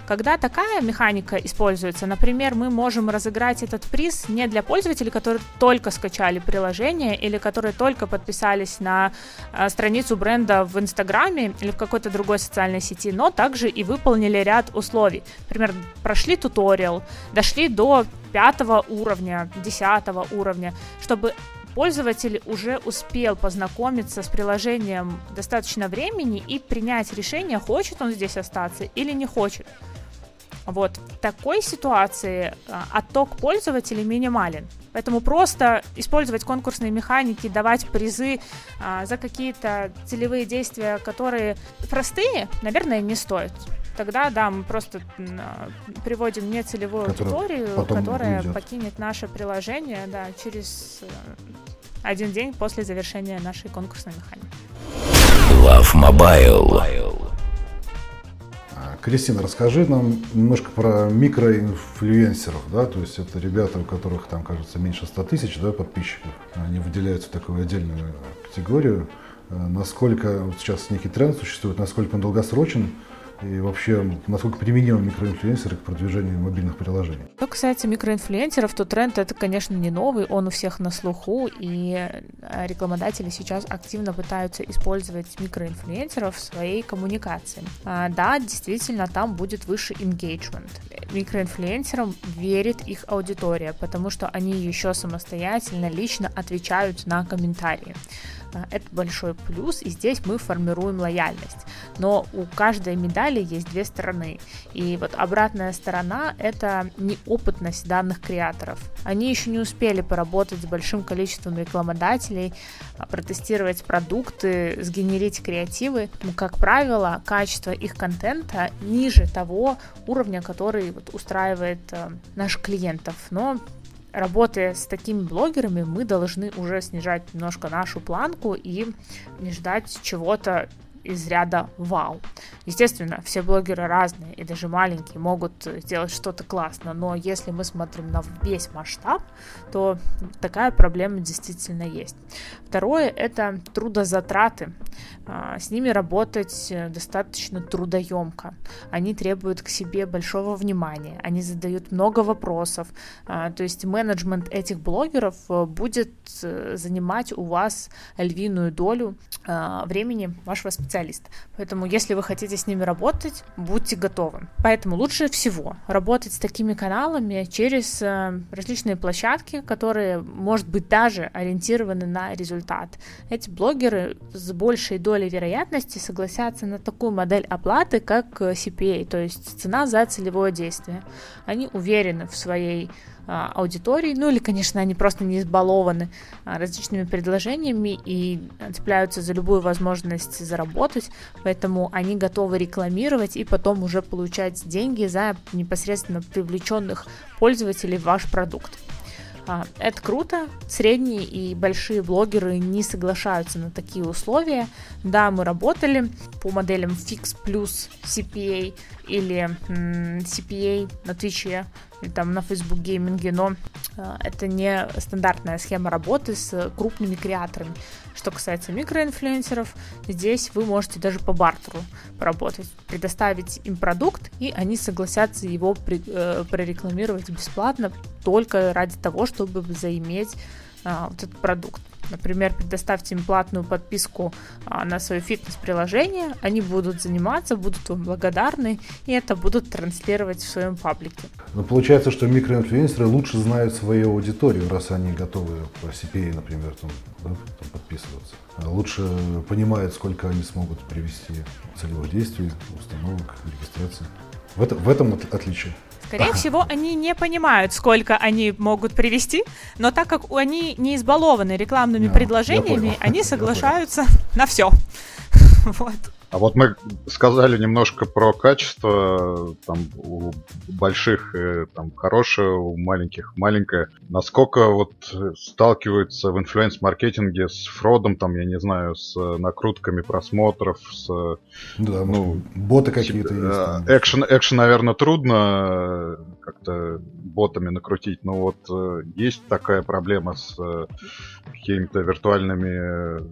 Когда такая механика используется, например, мы можем разыграть этот приз не для пользователей, которые только скачали приложение или которые только подписались на э, страницу бренда в Инстаграме или в какой-то другой социальной сети, но также и выполнили ряд условий. Например, прошли туториал, дошли до пятого уровня, десятого уровня, чтобы пользователь уже успел познакомиться с приложением достаточно времени и принять решение, хочет он здесь остаться или не хочет. Вот в такой ситуации а, отток пользователей минимален. Поэтому просто использовать конкурсные механики, давать призы а, за какие-то целевые действия, которые простые, наверное, не стоит. Тогда, да, мы просто а, приводим нецелевую аудиторию, которая уйдет. покинет наше приложение да, через э, один день после завершения нашей конкурсной механики. Love Mobile. Кристина, расскажи нам немножко про микроинфлюенсеров, да, то есть это ребята, у которых там, кажется, меньше 100 тысяч, да, подписчиков, они выделяются в такую отдельную категорию. Э, насколько вот сейчас некий тренд существует, насколько он долгосрочен, и вообще, насколько применимы микроинфлюенсеры к продвижению мобильных приложений? Что касается микроинфлюенсеров, то тренд это, конечно, не новый, он у всех на слуху, и э, рекламодатели сейчас активно пытаются использовать микроинфлюенсеров в своей коммуникации. А, да, действительно, там будет выше engagement. Микроинфлюенсерам верит их аудитория, потому что они еще самостоятельно, лично отвечают на комментарии. Это большой плюс, и здесь мы формируем лояльность. Но у каждой медали есть две стороны. И вот обратная сторона — это неопытность данных креаторов. Они еще не успели поработать с большим количеством рекламодателей, а, протестировать продукты, сгенерить креативы. Ну, как правило, качество их контента ниже того уровня, который вот устраивает э, наших клиентов. Но работая с такими блогерами, мы должны уже снижать немножко нашу планку и не ждать чего-то из ряда вау. Естественно, все блогеры разные, и даже маленькие могут сделать что-то классно, но если мы смотрим на весь масштаб, то такая проблема действительно есть. Второе – это трудозатраты. А, с ними работать достаточно трудоемко. Они требуют к себе большого внимания, они задают много вопросов. А, то есть менеджмент этих блогеров э, будет э, занимать у вас львиную долю а, времени вашего специалиста. Поэтому, если вы хотите с ними работать, будьте готовы. Поэтому лучше всего работать с такими каналами через э, различные площадки, которые, может быть, даже ориентированы на результат. Эти блогеры с большей долей вероятности согласятся на такую модель оплаты, как CPA, то есть цена за целевое действие. Они уверены в своей а, аудитории, ну или, конечно, они просто не избалованы а, различными предложениями и цепляются за любую возможность заработать, поэтому они готовы рекламировать и потом уже получать деньги за непосредственно привлеченных пользователей в ваш продукт. А, это круто. Средние и большие блогеры не соглашаются на такие условия. Да, мы работали по моделям Fix плюс CPA или CPA на Twitch или там на Facebook гейминге, но э, это не стандартная схема работы с крупными креаторами. Что касается микроинфлюенсеров, здесь вы можете даже по бартеру поработать, предоставить им продукт, и они согласятся его при, э, прорекламировать бесплатно только ради того, чтобы заиметь э, вот этот продукт. Например, предоставьте им платную подписку а, на свое фитнес-приложение, они будут заниматься, будут вам благодарны, и это будут транслировать в своем паблике. Но получается, что микроинфлюенсеры лучше знают свою аудиторию, раз они готовы по CPA, например, там, да, там подписываться. А лучше понимают, сколько они смогут привести целевых действий, установок, регистрации. В, это, в этом отличие. Скорее всего, они не понимают, сколько они могут привести, но так как они не избалованы рекламными предложениями, они соглашаются на все. Вот. А вот мы сказали немножко про качество, там у больших э, там хорошее, у маленьких маленькое. Насколько вот сталкиваются в инфлюенс-маркетинге с фродом, там, я не знаю, с накрутками просмотров, с... Да, ну, боты какие-то есть. Экшен, экшен, наверное, трудно как-то ботами накрутить, но вот э, есть такая проблема с э, какими-то виртуальными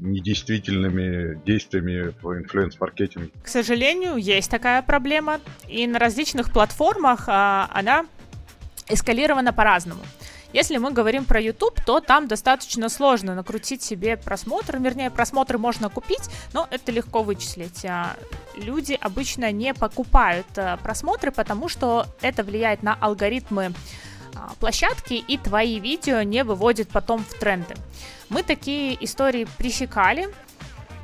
недействительными действиями в инфлюенс-маркетинге? К сожалению, есть такая проблема, и на различных платформах а, она эскалирована по-разному. Если мы говорим про YouTube, то там достаточно сложно накрутить себе просмотр, вернее, просмотры можно купить, но это легко вычислить. А, люди обычно не покупают а, просмотры, потому что это влияет на алгоритмы а, площадки, и твои видео не выводят потом в тренды. Мы такие истории пресекали,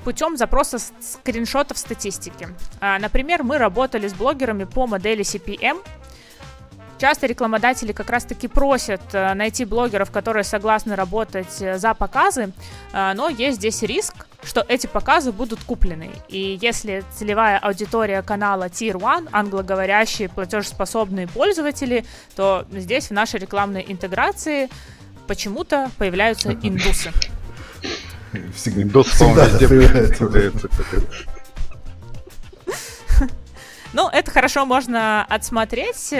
путем запроса скриншотов статистики. Например, мы работали с блогерами по модели CPM, часто рекламодатели как раз-таки просят э, найти блогеров, которые согласны работать э, за показы, э, но есть здесь риск, что эти показы будут куплены. И если целевая аудитория канала Tier 1, англоговорящие платежеспособные пользователи, то здесь в нашей рекламной интеграции почему-то появляются индусы. Индус, всегда появляется. Ну, это хорошо можно отсмотреть.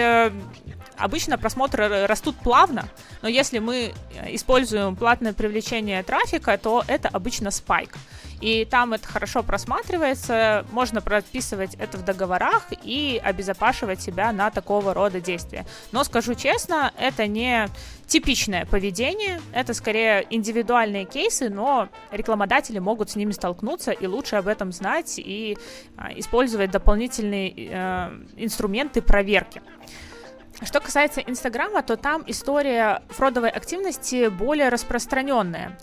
Обычно просмотры растут плавно, но если мы э, используем платное привлечение трафика, то это обычно спайк. И там это хорошо просматривается, можно прописывать это в договорах и обезопашивать себя на такого рода действия. Но скажу честно, это не типичное поведение, это скорее индивидуальные кейсы, но рекламодатели могут с ними столкнуться, и лучше об этом знать и а, использовать дополнительные э, инструменты проверки. Что касается Инстаграма, то там история фродовой активности более распространенная.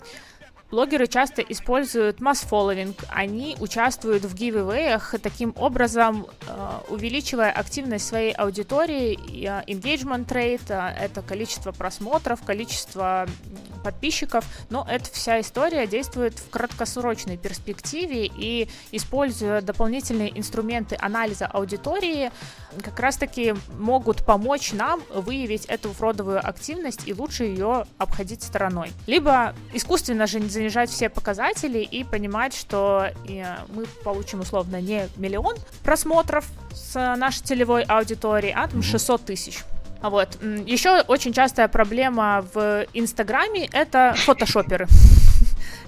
Блогеры часто используют масс-фолловинг, они участвуют в гивэвеях, таким образом э, увеличивая активность своей аудитории, э, engagement rate, э, это количество просмотров, количество подписчиков, но эта вся история действует в краткосрочной перспективе и используя дополнительные инструменты анализа аудитории, как раз-таки могут помочь нам выявить эту фродовую активность и лучше ее обходить стороной. Либо искусственно же занижать все показатели и понимать, что мы получим условно не миллион просмотров с нашей целевой аудитории, а там 600 тысяч. Вот. Еще очень частая проблема в Инстаграме — это фотошоперы.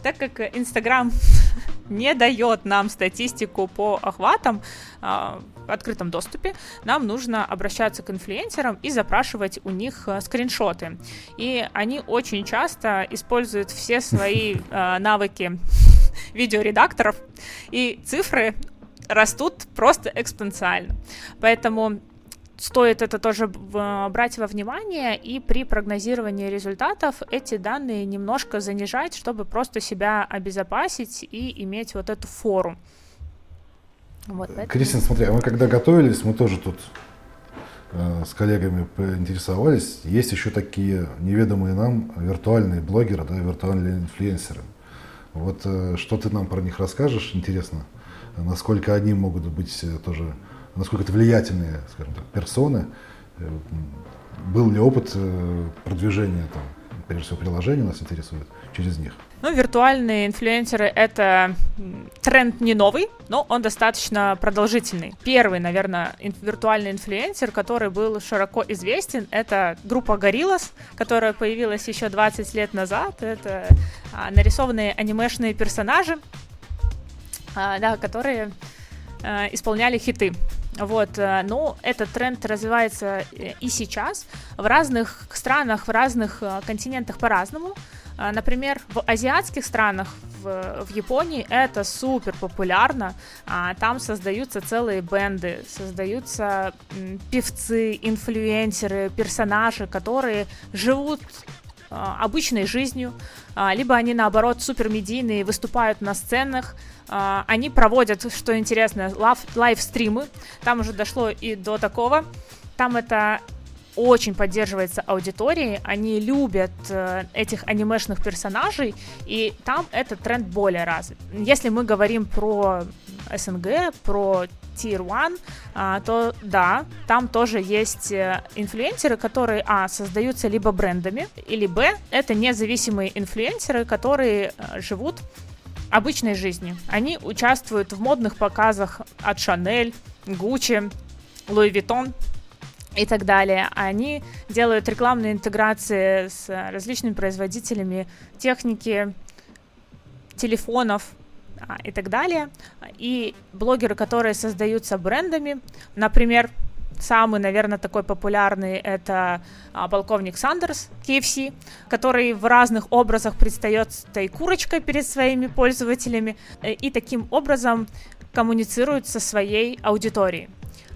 Так как Инстаграм не дает нам статистику по охватам а, в открытом доступе, нам нужно обращаться к инфлюенсерам и запрашивать у них а, скриншоты. И они очень часто используют все свои а, навыки видеоредакторов, и цифры растут просто экспоненциально. Поэтому стоит это тоже брать во внимание и при прогнозировании результатов эти данные немножко занижать, чтобы просто себя обезопасить и иметь вот эту фору. Вот, поэтому... Кристина, смотри, а мы когда готовились, мы тоже тут э, с коллегами поинтересовались. Есть еще такие неведомые нам виртуальные блогеры, да, виртуальные инфлюенсеры. Вот э, что ты нам про них расскажешь, интересно, насколько они могут быть э, тоже насколько это влиятельные, скажем так, персоны. Э, был ли опыт э, продвижения, там, прежде всего, приложений нас интересует через них? Ну, виртуальные инфлюенсеры — это тренд не новый, но он достаточно продолжительный. Первый, наверное, ин- виртуальный инфлюенсер, который был широко известен, это группа Gorillaz, которая появилась еще 20 лет назад. Это а, нарисованные анимешные персонажи, а, да, которые а, исполняли хиты. Вот, э, но этот тренд развивается э, и сейчас в разных странах, в разных э, континентах по-разному. Например, в азиатских странах, в, в Японии это супер популярно. Там создаются целые бенды, создаются певцы, инфлюенсеры, персонажи, которые живут обычной жизнью, либо они наоборот супермедийные, выступают на сценах, а, они проводят, что интересно, лайв-стримы. Там уже дошло и до такого. Там это очень поддерживается аудиторией, они любят э, этих анимешных персонажей, и там этот тренд более развит. Если мы говорим про СНГ, про Tier 1, а, то да, там тоже есть э, инфлюенсеры, которые, а, создаются либо брендами, или, б, это независимые инфлюенсеры, которые э, живут обычной жизни. Они участвуют в модных показах от Chanel, Gucci, Louis Vuitton и так далее. Они делают рекламные интеграции с различными производителями техники, телефонов а, и так далее. И блогеры, которые создаются брендами, например, Самый, наверное, такой популярный это а, полковник Сандерс, KFC, который в разных образах предстает с этой курочкой перед своими пользователями э, и таким образом коммуницирует со своей аудиторией.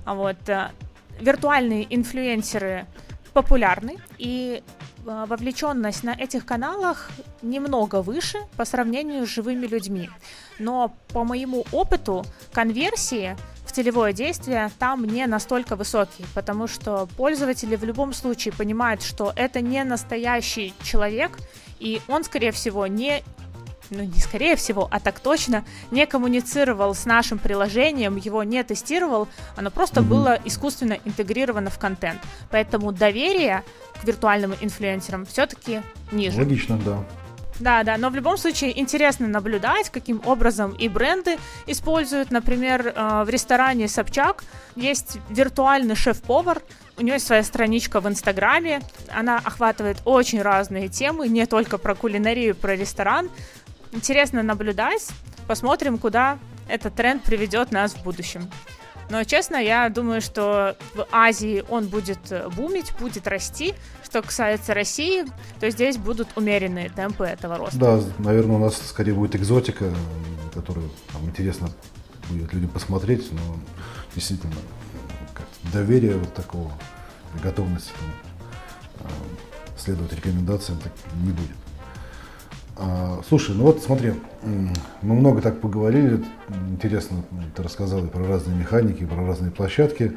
А вот э, виртуальные инфлюенсеры популярны, и э, вовлеченность на этих каналах немного выше по сравнению с живыми людьми. Но по моему опыту конверсии в целевое действие там не настолько высокий, потому что пользователи в любом случае понимают, что это не настоящий человек, и он, скорее всего, не ну не скорее всего, а так точно, не коммуницировал с нашим приложением, его не тестировал, оно просто mm-hmm. было искусственно интегрировано в контент. Поэтому доверие к виртуальным инфлюенсерам все-таки ниже. Логично, да. Да, да, но в любом случае интересно наблюдать, каким образом и бренды используют. Например, э, в ресторане Собчак есть виртуальный шеф-повар, у нее есть своя страничка в Инстаграме, она охватывает очень разные темы, не только про кулинарию, про ресторан. Интересно наблюдать, посмотрим, куда этот тренд приведет нас в будущем. Но, честно, я думаю, что в Азии он будет э, бумить, будет расти. Что касается России, то здесь будут умеренные темпы этого роста. Да, наверное, у нас скорее будет экзотика, которую там, интересно будет людям посмотреть, но действительно доверия вот такого, готовности там, э, следовать рекомендациям так не будет. А, слушай, ну вот смотри, мы много так поговорили, интересно, ты рассказал и про разные механики, и про разные площадки.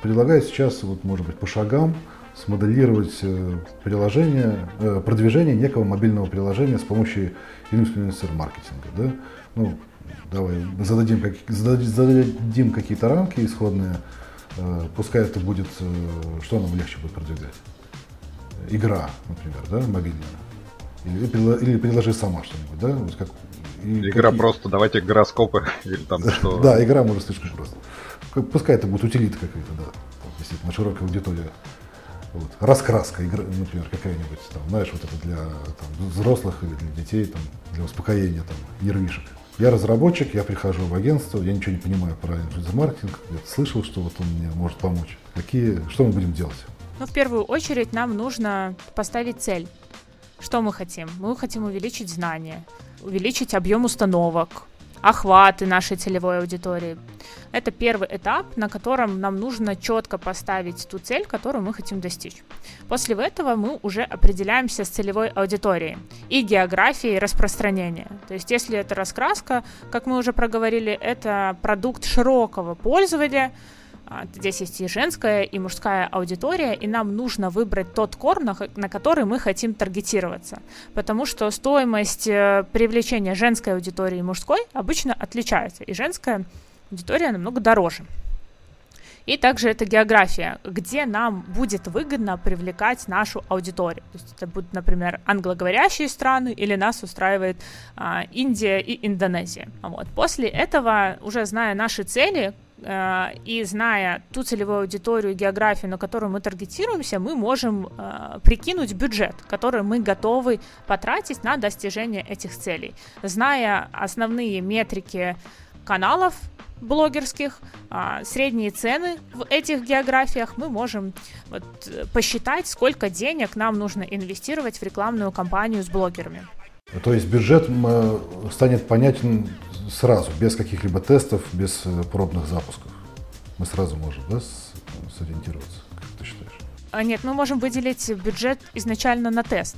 Предлагаю сейчас, вот, может быть, по шагам смоделировать э, приложение, э, продвижение некого мобильного приложения с помощью инфлюенсер-маркетинга. Да? Ну, давай зададим, как, зададим какие-то рамки исходные, э, пускай это будет, что нам легче будет продвигать? Игра, например, да, мобильная или, или предложи сама что-нибудь, да? Вот как, игра какие... просто, давайте гороскопы или там что. Да, игра может слишком просто. Пускай это будет утилита какая-то, да. Действительно, широкая аудитория. Вот. Раскраска, игра, например, какая-нибудь, там, знаешь, вот это для там, взрослых или для детей, там, для успокоения там, нервишек. Я разработчик, я прихожу в агентство, я ничего не понимаю про маркетинг, я слышал, что вот он мне может помочь. Какие, что мы будем делать? Ну, в первую очередь нам нужно поставить цель. Что мы хотим? Мы хотим увеличить знания, увеличить объем установок, охваты нашей целевой аудитории. Это первый этап, на котором нам нужно четко поставить ту цель, которую мы хотим достичь. После этого мы уже определяемся с целевой аудиторией и географией распространения. То есть если это раскраска, как мы уже проговорили, это продукт широкого пользователя, здесь есть и женская, и мужская аудитория, и нам нужно выбрать тот кор, на, который мы хотим таргетироваться. Потому что стоимость э, привлечения женской аудитории и мужской обычно отличается, и женская аудитория намного дороже. И также это география, где нам будет выгодно привлекать нашу аудиторию. То есть это будут, например, англоговорящие страны или нас устраивает а, Индия и Индонезия. Вот. После этого, уже зная наши цели, и зная ту целевую аудиторию, географию, на которую мы таргетируемся, мы можем э, прикинуть бюджет, который мы готовы потратить на достижение этих целей. Зная основные метрики каналов блогерских, э, средние цены в этих географиях, мы можем вот, посчитать, сколько денег нам нужно инвестировать в рекламную кампанию с блогерами. То есть бюджет станет понятен сразу, без каких-либо тестов, без э, пробных запусков. Мы сразу можем да, сориентироваться, как ты считаешь? А, нет, мы можем выделить бюджет изначально на тест.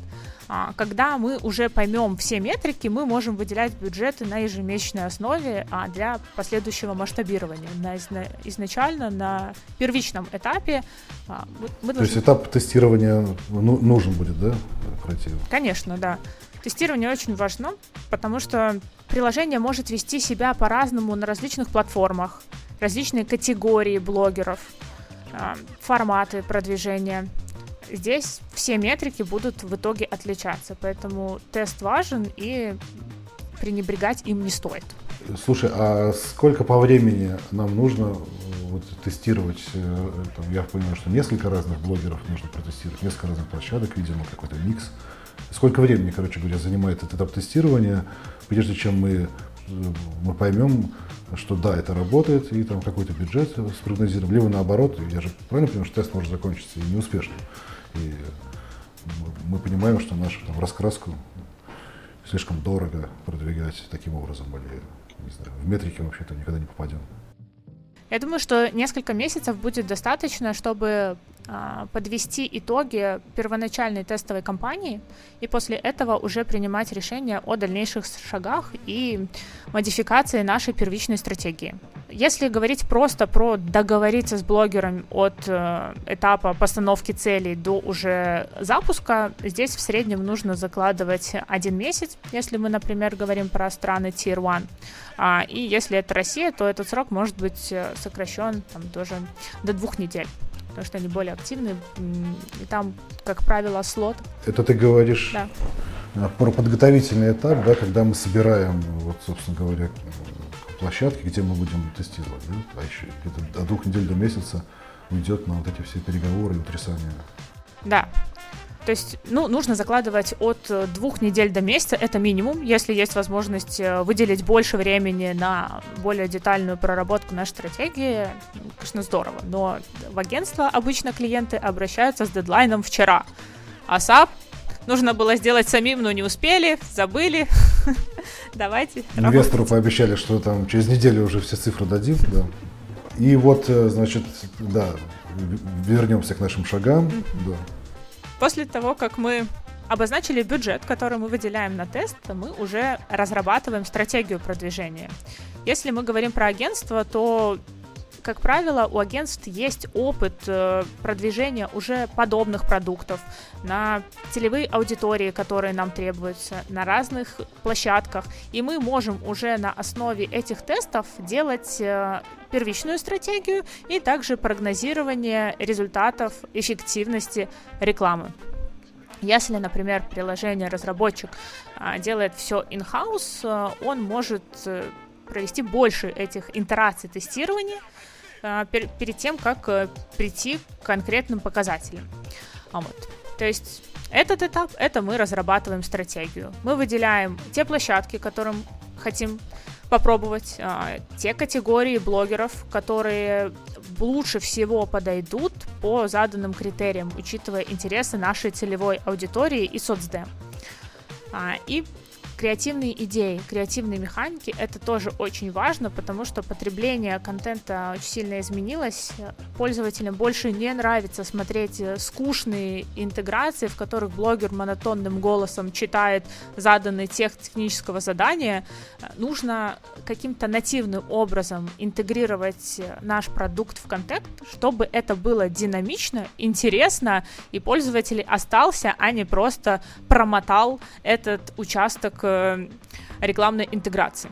А, когда мы уже поймем все метрики, мы можем выделять бюджеты на ежемесячной основе а для последующего масштабирования. На, изначально на первичном этапе мы, мы То должны... есть этап тестирования ну, нужен будет, да, пройти? Конечно, да. Тестирование очень важно, потому что приложение может вести себя по-разному на различных платформах, различные категории блогеров, а, форматы продвижения. Здесь все метрики будут в итоге отличаться, поэтому тест важен и пренебрегать им не стоит. Слушай, а сколько по времени нам нужно вот, тестировать? Э, там, я понимаю, что несколько разных блогеров нужно протестировать, несколько разных площадок, видимо, какой-то микс. Сколько времени, короче говоря, занимает этот этап тестирования, прежде чем мы, мы поймем, что да, это работает, и там какой-то бюджет спрогнозируем, либо наоборот, я же правильно понимаю, что тест может закончиться и неуспешно. И мы понимаем, что нашу там, раскраску слишком дорого продвигать таким образом, или не знаю, в метрике вообще-то никогда не попадем. Я думаю, что несколько месяцев будет достаточно, чтобы подвести итоги первоначальной тестовой кампании и после этого уже принимать решения о дальнейших шагах и модификации нашей первичной стратегии. Если говорить просто про договориться с блогером от э, этапа постановки целей до уже запуска, здесь в среднем нужно закладывать один месяц, если мы, например, говорим про страны Tier 1. А, и если это Россия, то этот срок может быть э, сокращен там, тоже до двух недель потому что они более активны, и там, как правило, слот. Это ты говоришь да. Э, про подготовительный этап, да, когда мы собираем, вот, собственно говоря, площадки, где мы будем тестировать, да? а еще где-то от двух недель до месяца уйдет на вот эти все переговоры и утрясания. Да, то есть, ну, нужно закладывать от э, двух недель до месяца, это минимум. Если есть возможность э, выделить больше времени на более детальную проработку нашей стратегии, конечно, здорово. Но в агентство обычно клиенты обращаются с дедлайном вчера. А SAP нужно было сделать самим, но не успели, забыли. Давайте. Инвестору пообещали, что там через неделю уже все цифры дадим, да. И вот, э, значит, да, вернемся к нашим шагам. Да. После того, как мы обозначили бюджет, который мы выделяем на тест, мы уже разрабатываем стратегию продвижения. Если мы говорим про агентство, то как правило, у агентств есть опыт э, продвижения уже подобных продуктов на целевые аудитории, которые нам требуются, на разных площадках. И мы можем уже на основе этих тестов делать э, первичную стратегию и также прогнозирование результатов эффективности рекламы. Если, например, приложение разработчик а, делает все in-house, а, он может э, провести больше этих итераций тестирования пер, перед тем, как а, прийти к конкретным показателям. А вот. То есть этот этап — это мы разрабатываем стратегию. Мы выделяем те площадки, которым хотим попробовать а, те категории блогеров, которые лучше всего подойдут по заданным критериям, учитывая интересы нашей целевой аудитории и соцдем. А, и креативные идеи, креативные механики, это тоже очень важно, потому что потребление контента очень сильно изменилось. Пользователям больше не нравится смотреть э, скучные интеграции, в которых блогер монотонным голосом читает заданный текст технического задания. Нужно каким-то нативным образом интегрировать э, наш продукт в контент, чтобы это было динамично, интересно, и пользователь остался, а не просто промотал этот участок э, Э, рекламной интеграции.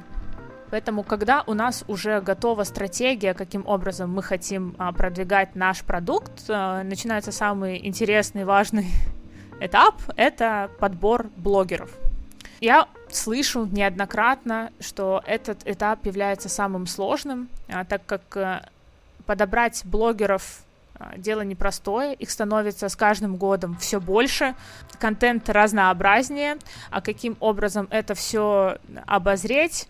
Поэтому, когда у нас уже готова стратегия, каким образом мы хотим а, продвигать наш продукт, а, начинается самый интересный, важный этап — это подбор блогеров. Я слышу неоднократно, что этот этап является самым сложным, а, так как а, подобрать блогеров дело непростое, их становится с каждым годом все больше, контент разнообразнее, а каким образом это все обозреть,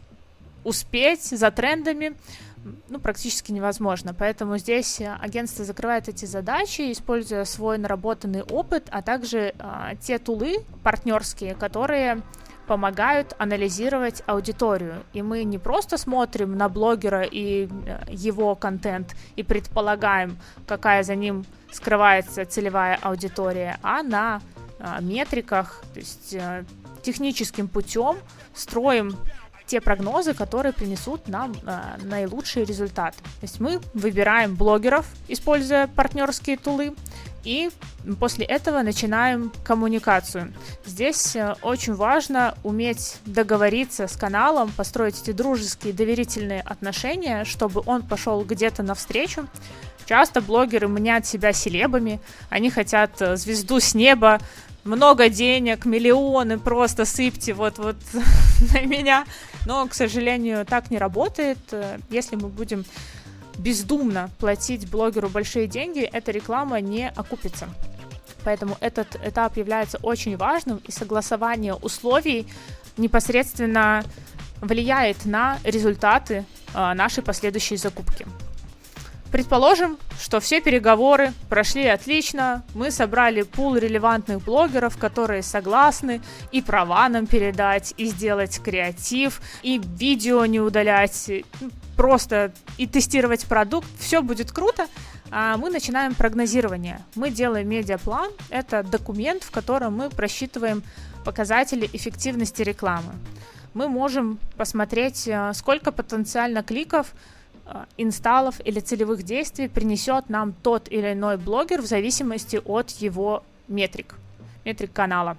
успеть за трендами, ну, практически невозможно. Поэтому здесь агентство закрывает эти задачи, используя свой наработанный опыт, а также а, те тулы партнерские, которые помогают анализировать аудиторию. И мы не просто смотрим на блогера и э, его контент и предполагаем, какая за ним скрывается целевая аудитория, а на а, метриках, то есть а, техническим путем строим те прогнозы, которые принесут нам а, наилучшие результаты. То есть мы выбираем блогеров, используя партнерские тулы, и после этого начинаем коммуникацию. Здесь э, очень важно уметь договориться с каналом, построить эти дружеские, доверительные отношения, чтобы он пошел где-то навстречу. Часто блогеры мнят себя селебами, они хотят э, звезду с неба, много денег, миллионы, просто сыпьте вот-вот на меня. Но, к сожалению, так не работает. Если мы будем бездумно платить блогеру большие деньги, эта реклама не окупится. Поэтому этот этап является очень важным, и согласование условий непосредственно влияет на результаты а, нашей последующей закупки. Предположим, что все переговоры прошли отлично, мы собрали пул релевантных блогеров, которые согласны и права нам передать, и сделать креатив, и видео не удалять, просто и тестировать продукт, все будет круто, а мы начинаем прогнозирование. Мы делаем медиаплан, это документ, в котором мы просчитываем показатели эффективности рекламы. Мы можем посмотреть, э, сколько потенциально кликов инсталлов или целевых действий принесет нам тот или иной блогер в зависимости от его метрик, метрик канала.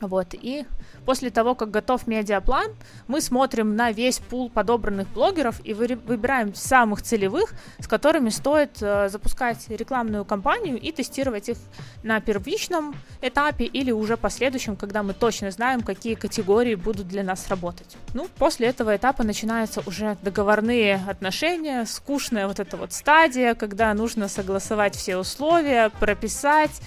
Вот, и после того, как готов медиаплан, мы смотрим на весь пул подобранных блогеров и выбираем самых целевых, с которыми стоит э, запускать рекламную кампанию и тестировать их на первичном этапе или уже последующем, когда мы точно знаем, какие категории будут для нас работать. Ну, после этого этапа начинаются уже договорные отношения, скучная вот эта вот стадия, когда нужно согласовать все условия, прописать,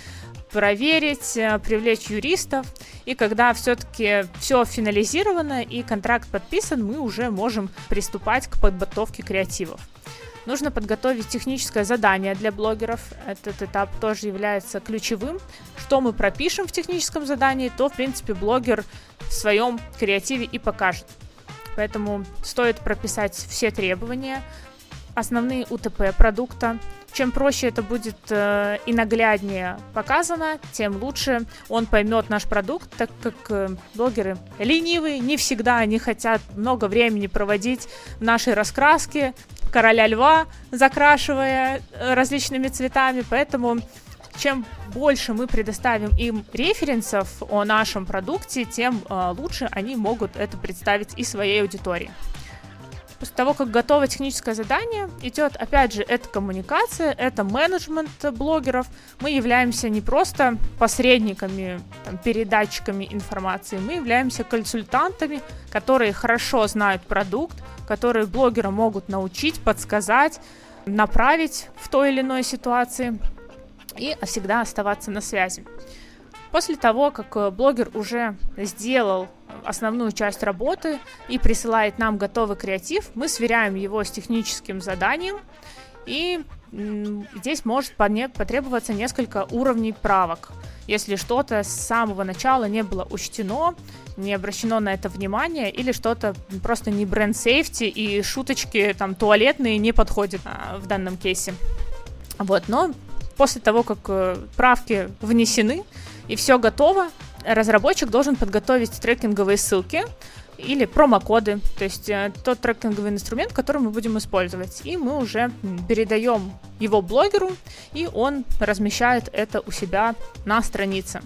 проверить, э, привлечь юристов. И когда все-таки все финализировано и контракт подписан, мы уже можем приступать к подготовке креативов. Нужно подготовить техническое задание для блогеров. Этот этап тоже является ключевым. Что мы пропишем в техническом задании, то, в принципе, блогер в своем креативе и покажет. Поэтому стоит прописать все требования, основные УТП продукта, чем проще это будет э, и нагляднее показано, тем лучше он поймет наш продукт, так как э, блогеры ленивые, не всегда они хотят много времени проводить в нашей раскраске, короля льва, закрашивая э, различными цветами, поэтому чем больше мы предоставим им референсов о нашем продукте, тем э, лучше они могут это представить и своей аудитории. После того, как готово техническое задание, идет, опять же, это коммуникация, это менеджмент блогеров. Мы являемся не просто посредниками, там, передатчиками информации, мы являемся консультантами, которые хорошо знают продукт, которые блогера могут научить, подсказать, направить в той или иной ситуации и всегда оставаться на связи. После того, как э, блогер уже сделал основную часть работы и присылает нам готовый креатив, мы сверяем его с техническим заданием, и здесь может потребоваться несколько уровней правок. Если что-то с самого начала не было учтено, не обращено на это внимание, или что-то просто не бренд сейфти и шуточки там туалетные не подходят а, в данном кейсе. Вот, но после того, как э, правки внесены, и все готово, разработчик должен подготовить трекинговые ссылки или промокоды, то есть э, тот трекинговый инструмент, который мы будем использовать. И мы уже передаем его блогеру, и он размещает это у себя на странице.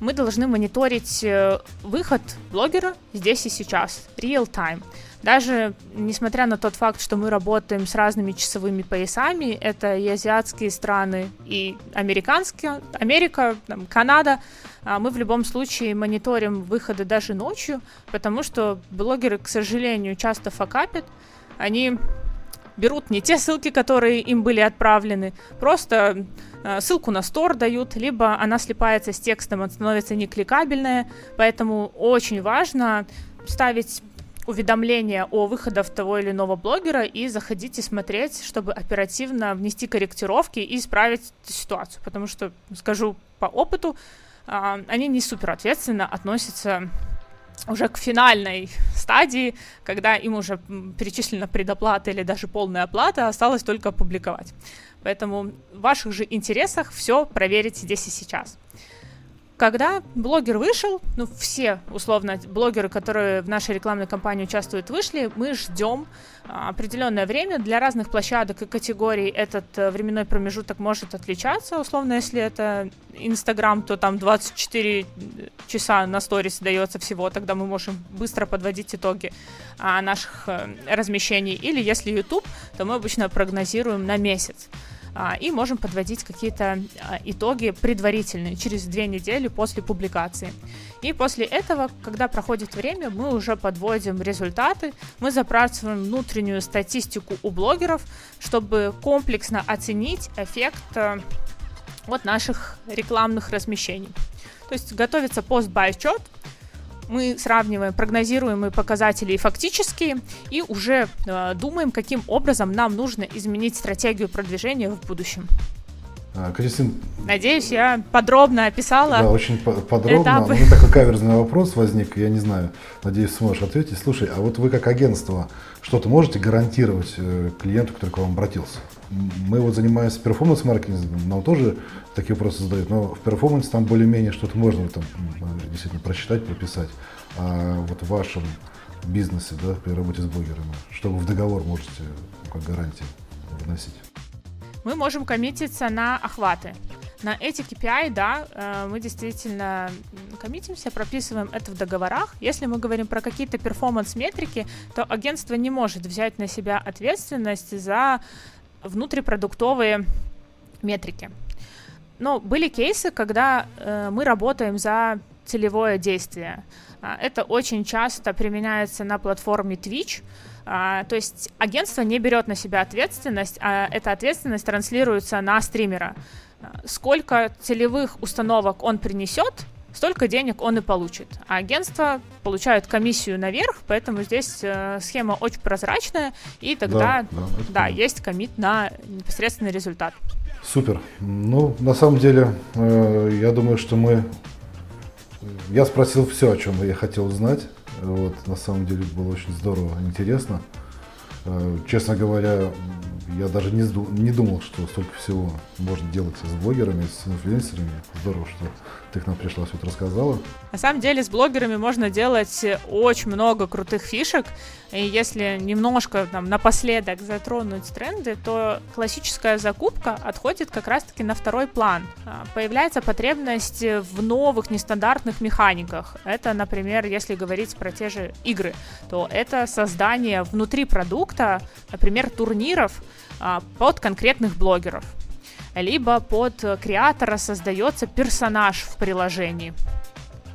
Мы должны мониторить э, выход блогера здесь и сейчас, real time. Даже несмотря на тот факт, что мы работаем с разными часовыми поясами, это и азиатские страны, и американские, Америка, там, Канада, а мы в любом случае мониторим выходы даже ночью, потому что блогеры, к сожалению, часто факапят, они берут не те ссылки, которые им были отправлены, просто э, ссылку на стор дают, либо она слипается с текстом, она становится некликабельная, поэтому очень важно ставить уведомления о выходах того или иного блогера и заходить и смотреть, чтобы оперативно внести корректировки и исправить ситуацию. Потому что, скажу по опыту, а, они не супер ответственно относятся уже к финальной стадии, когда им уже перечислена предоплата или даже полная оплата, осталось только опубликовать. Поэтому в ваших же интересах все проверить здесь и сейчас. Когда блогер вышел, ну все, условно, блогеры, которые в нашей рекламной кампании участвуют, вышли, мы ждем а, определенное время. Для разных площадок и категорий этот э, временной промежуток может отличаться. Условно, если это Инстаграм, то там 24 часа на сторис дается всего, тогда мы можем быстро подводить итоги а, наших а, размещений. Или если YouTube, то мы обычно прогнозируем на месяц и можем подводить какие-то а, итоги предварительные через две недели после публикации. И после этого, когда проходит время, мы уже подводим результаты, мы запрашиваем внутреннюю статистику у блогеров, чтобы комплексно оценить эффект а, от наших рекламных размещений. То есть готовится пост-бай-отчет, мы сравниваем прогнозируемые показатели и фактические, и уже э, думаем, каким образом нам нужно изменить стратегию продвижения в будущем. А, Кристин, Надеюсь, я подробно описала. Да, очень по- подробно. этапы. У меня такой каверзный вопрос возник, я не знаю, надеюсь, сможешь ответить. Слушай, а вот вы как агентство что-то можете гарантировать э, клиенту, который к вам обратился? Мы вот занимаемся перформанс-маркетингом, нам тоже такие вопросы задают, но в перформансе там более-менее что-то можно там э, действительно прочитать, прописать. А вот в вашем бизнесе, да, при работе с блогерами, что вы в договор можете ну, как гарантии вносить? мы можем коммититься на охваты. На эти KPI, да, э, мы действительно коммитимся, прописываем это в договорах. Если мы говорим про какие-то перформанс-метрики, то агентство не может взять на себя ответственность за внутрипродуктовые метрики. Но были кейсы, когда э, мы работаем за целевое действие. А, Это очень часто применяется на платформе Twitch. А, то есть агентство не берет на себя ответственность, а эта ответственность транслируется на стримера. А, Сколько целевых установок он принесет, столько денег он и получит. А агентство получает комиссию наверх, поэтому здесь э, схема очень прозрачная, и тогда, Да, да, да, есть комит на непосредственный результат. Супер. Ну, на самом деле, э, я думаю, что мы... Я спросил все, о чем я хотел узнать. Вот, на самом деле было очень здорово, интересно. Э, Честно говоря, я даже не, не думал, что столько всего можно делать с блогерами, с инфлюенсерами. Здорово, что ты к нам пришла, все это рассказала. На самом деле с блогерами можно делать очень много крутых фишек. И если немножко там, напоследок затронуть тренды, то классическая закупка отходит как раз-таки на второй план. А, Появляется потребность в новых нестандартных механиках. Это, например, если говорить про те же игры, то это создание внутри продукта, например, турниров под конкретных блогеров. Либо под э, креатора создается персонаж в приложении,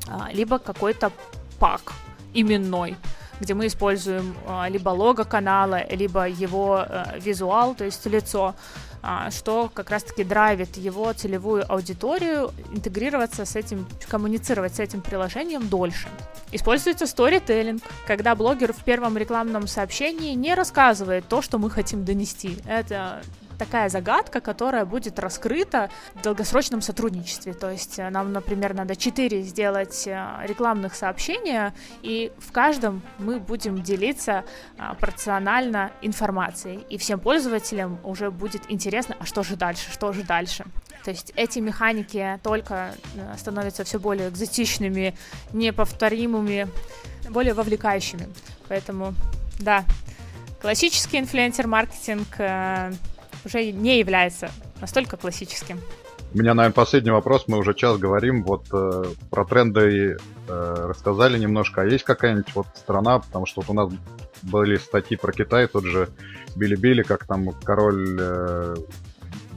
а, либо какой-то пак именной, где мы используем а, либо лого канала, либо его э, визуал, то есть лицо, а, что как раз-таки драйвит его целевую аудиторию интегрироваться с этим, коммуницировать с этим приложением дольше. Используется сторителлинг, когда блогер в первом рекламном сообщении не рассказывает то, что мы хотим донести. Это такая загадка, которая будет раскрыта в долгосрочном сотрудничестве. То есть э, нам, например, надо 4 сделать э, рекламных сообщения, и в каждом мы будем делиться а, порционально информацией. И всем пользователям уже будет интересно, а что же дальше, что же дальше. То есть эти механики только э, становятся все более экзотичными, неповторимыми, более вовлекающими. Поэтому, да, классический инфлюенсер-маркетинг уже не является настолько классическим. У меня, наверное, последний вопрос. Мы уже час говорим. Вот э, про тренды э, рассказали немножко. А есть какая-нибудь вот страна, потому что вот у нас были статьи про Китай, тот же Били-Били, как там король э,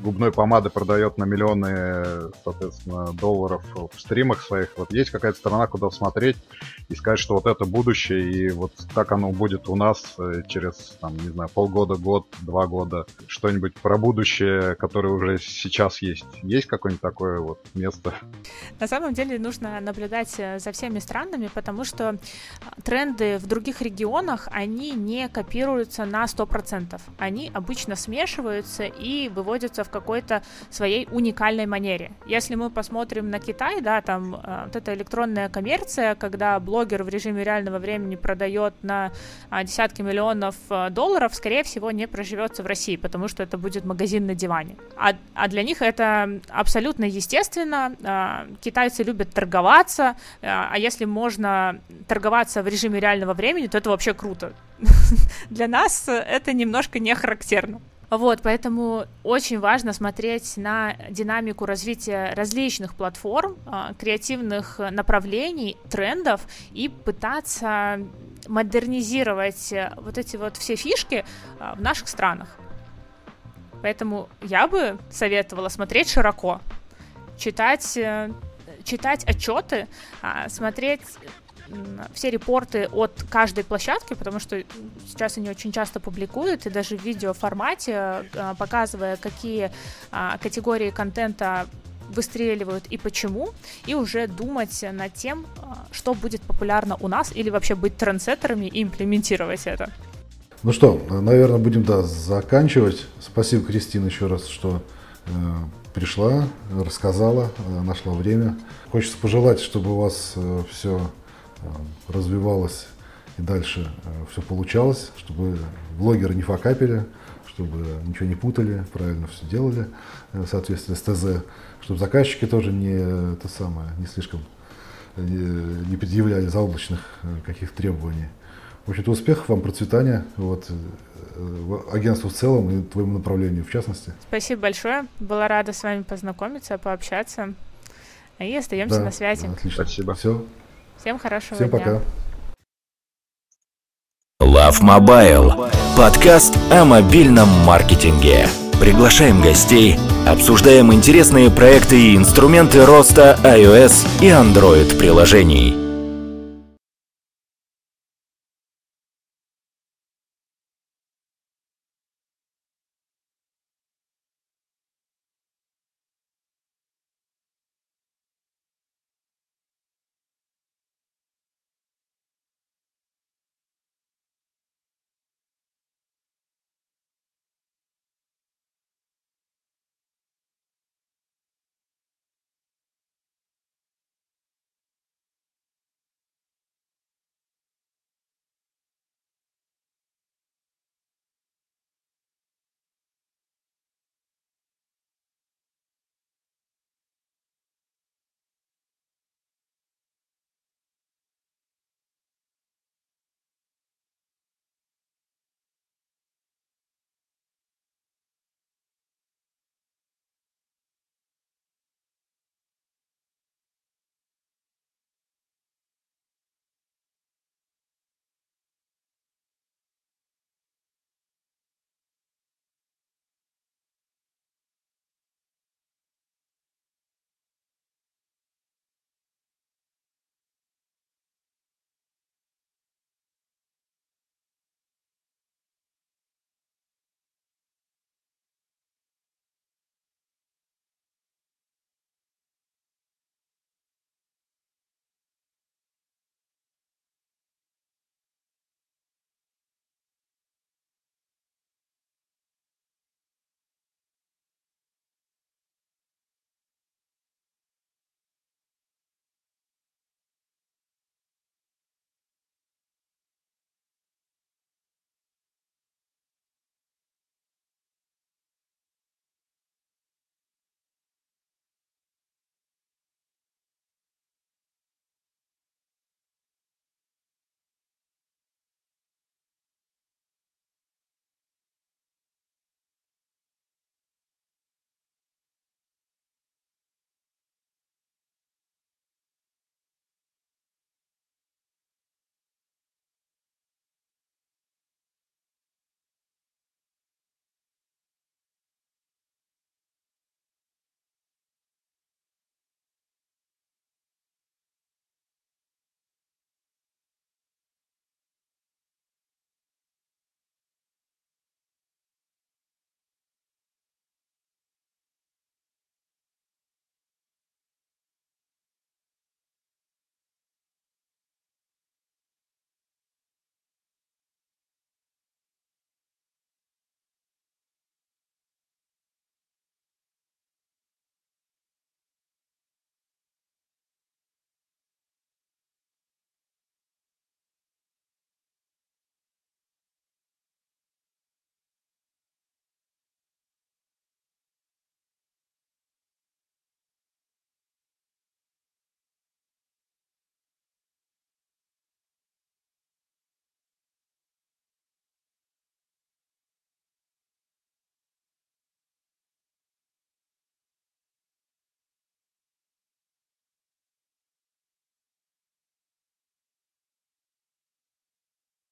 губной помады продает на миллионы, соответственно, долларов в стримах своих. Вот есть какая-то страна, куда смотреть и сказать, что вот это будущее, и вот как оно будет у нас э, через, там, не знаю, полгода, год, два года, что-нибудь про будущее, которое уже сейчас есть. Есть какое-нибудь такое вот место? На самом деле нужно наблюдать э, за всеми странами, потому что э, тренды в других регионах, они не копируются на 100%. Они обычно смешиваются и выводятся в какой-то своей уникальной манере. Если мы посмотрим на Китай, да, там э, вот эта электронная коммерция, когда блогер в режиме реального времени продает на а, десятки миллионов э, долларов, скорее всего, не проживется в России, потому что это будет магазин на диване. А, а для них это абсолютно естественно. А, Китайцы любят торговаться, а если можно торговаться в режиме реального времени, то это вообще круто. Для нас это немножко не характерно. Вот, поэтому очень важно смотреть на динамику развития различных платформ, а, креативных направлений, трендов и пытаться модернизировать э, вот эти вот все фишки а, в наших странах. Поэтому я бы советовала смотреть широко, читать, э, читать отчеты, а, смотреть все репорты от каждой площадки, потому что сейчас они очень часто публикуют, и даже в видеоформате, э, показывая, какие а, категории контента выстреливают и почему, и уже думать над тем, а, что будет популярно у нас, или вообще быть трендсеттерами и имплементировать это. Ну что, наверное, будем да, заканчивать. Спасибо, Кристина, еще раз, что э, пришла, рассказала, э, нашла время. Хочется пожелать, чтобы у вас э, все развивалось и дальше э, все получалось, чтобы блогеры не факапили, чтобы ничего не путали, правильно все делали э, в соответствии с ТЗ, чтобы заказчики тоже не, это самое, не слишком не, не предъявляли заоблачных каких требований. В общем-то, успехов вам, процветания, вот, агентству в целом и твоему направлению в частности. Спасибо большое. Была рада с вами познакомиться, пообщаться. И остаемся да, на связи. Отлично. Спасибо. Все. Всем хорошего Всем дня. пока. Love Mobile. Подкаст о мобильном маркетинге. Приглашаем гостей, обсуждаем интересные проекты и инструменты роста iOS и Android приложений.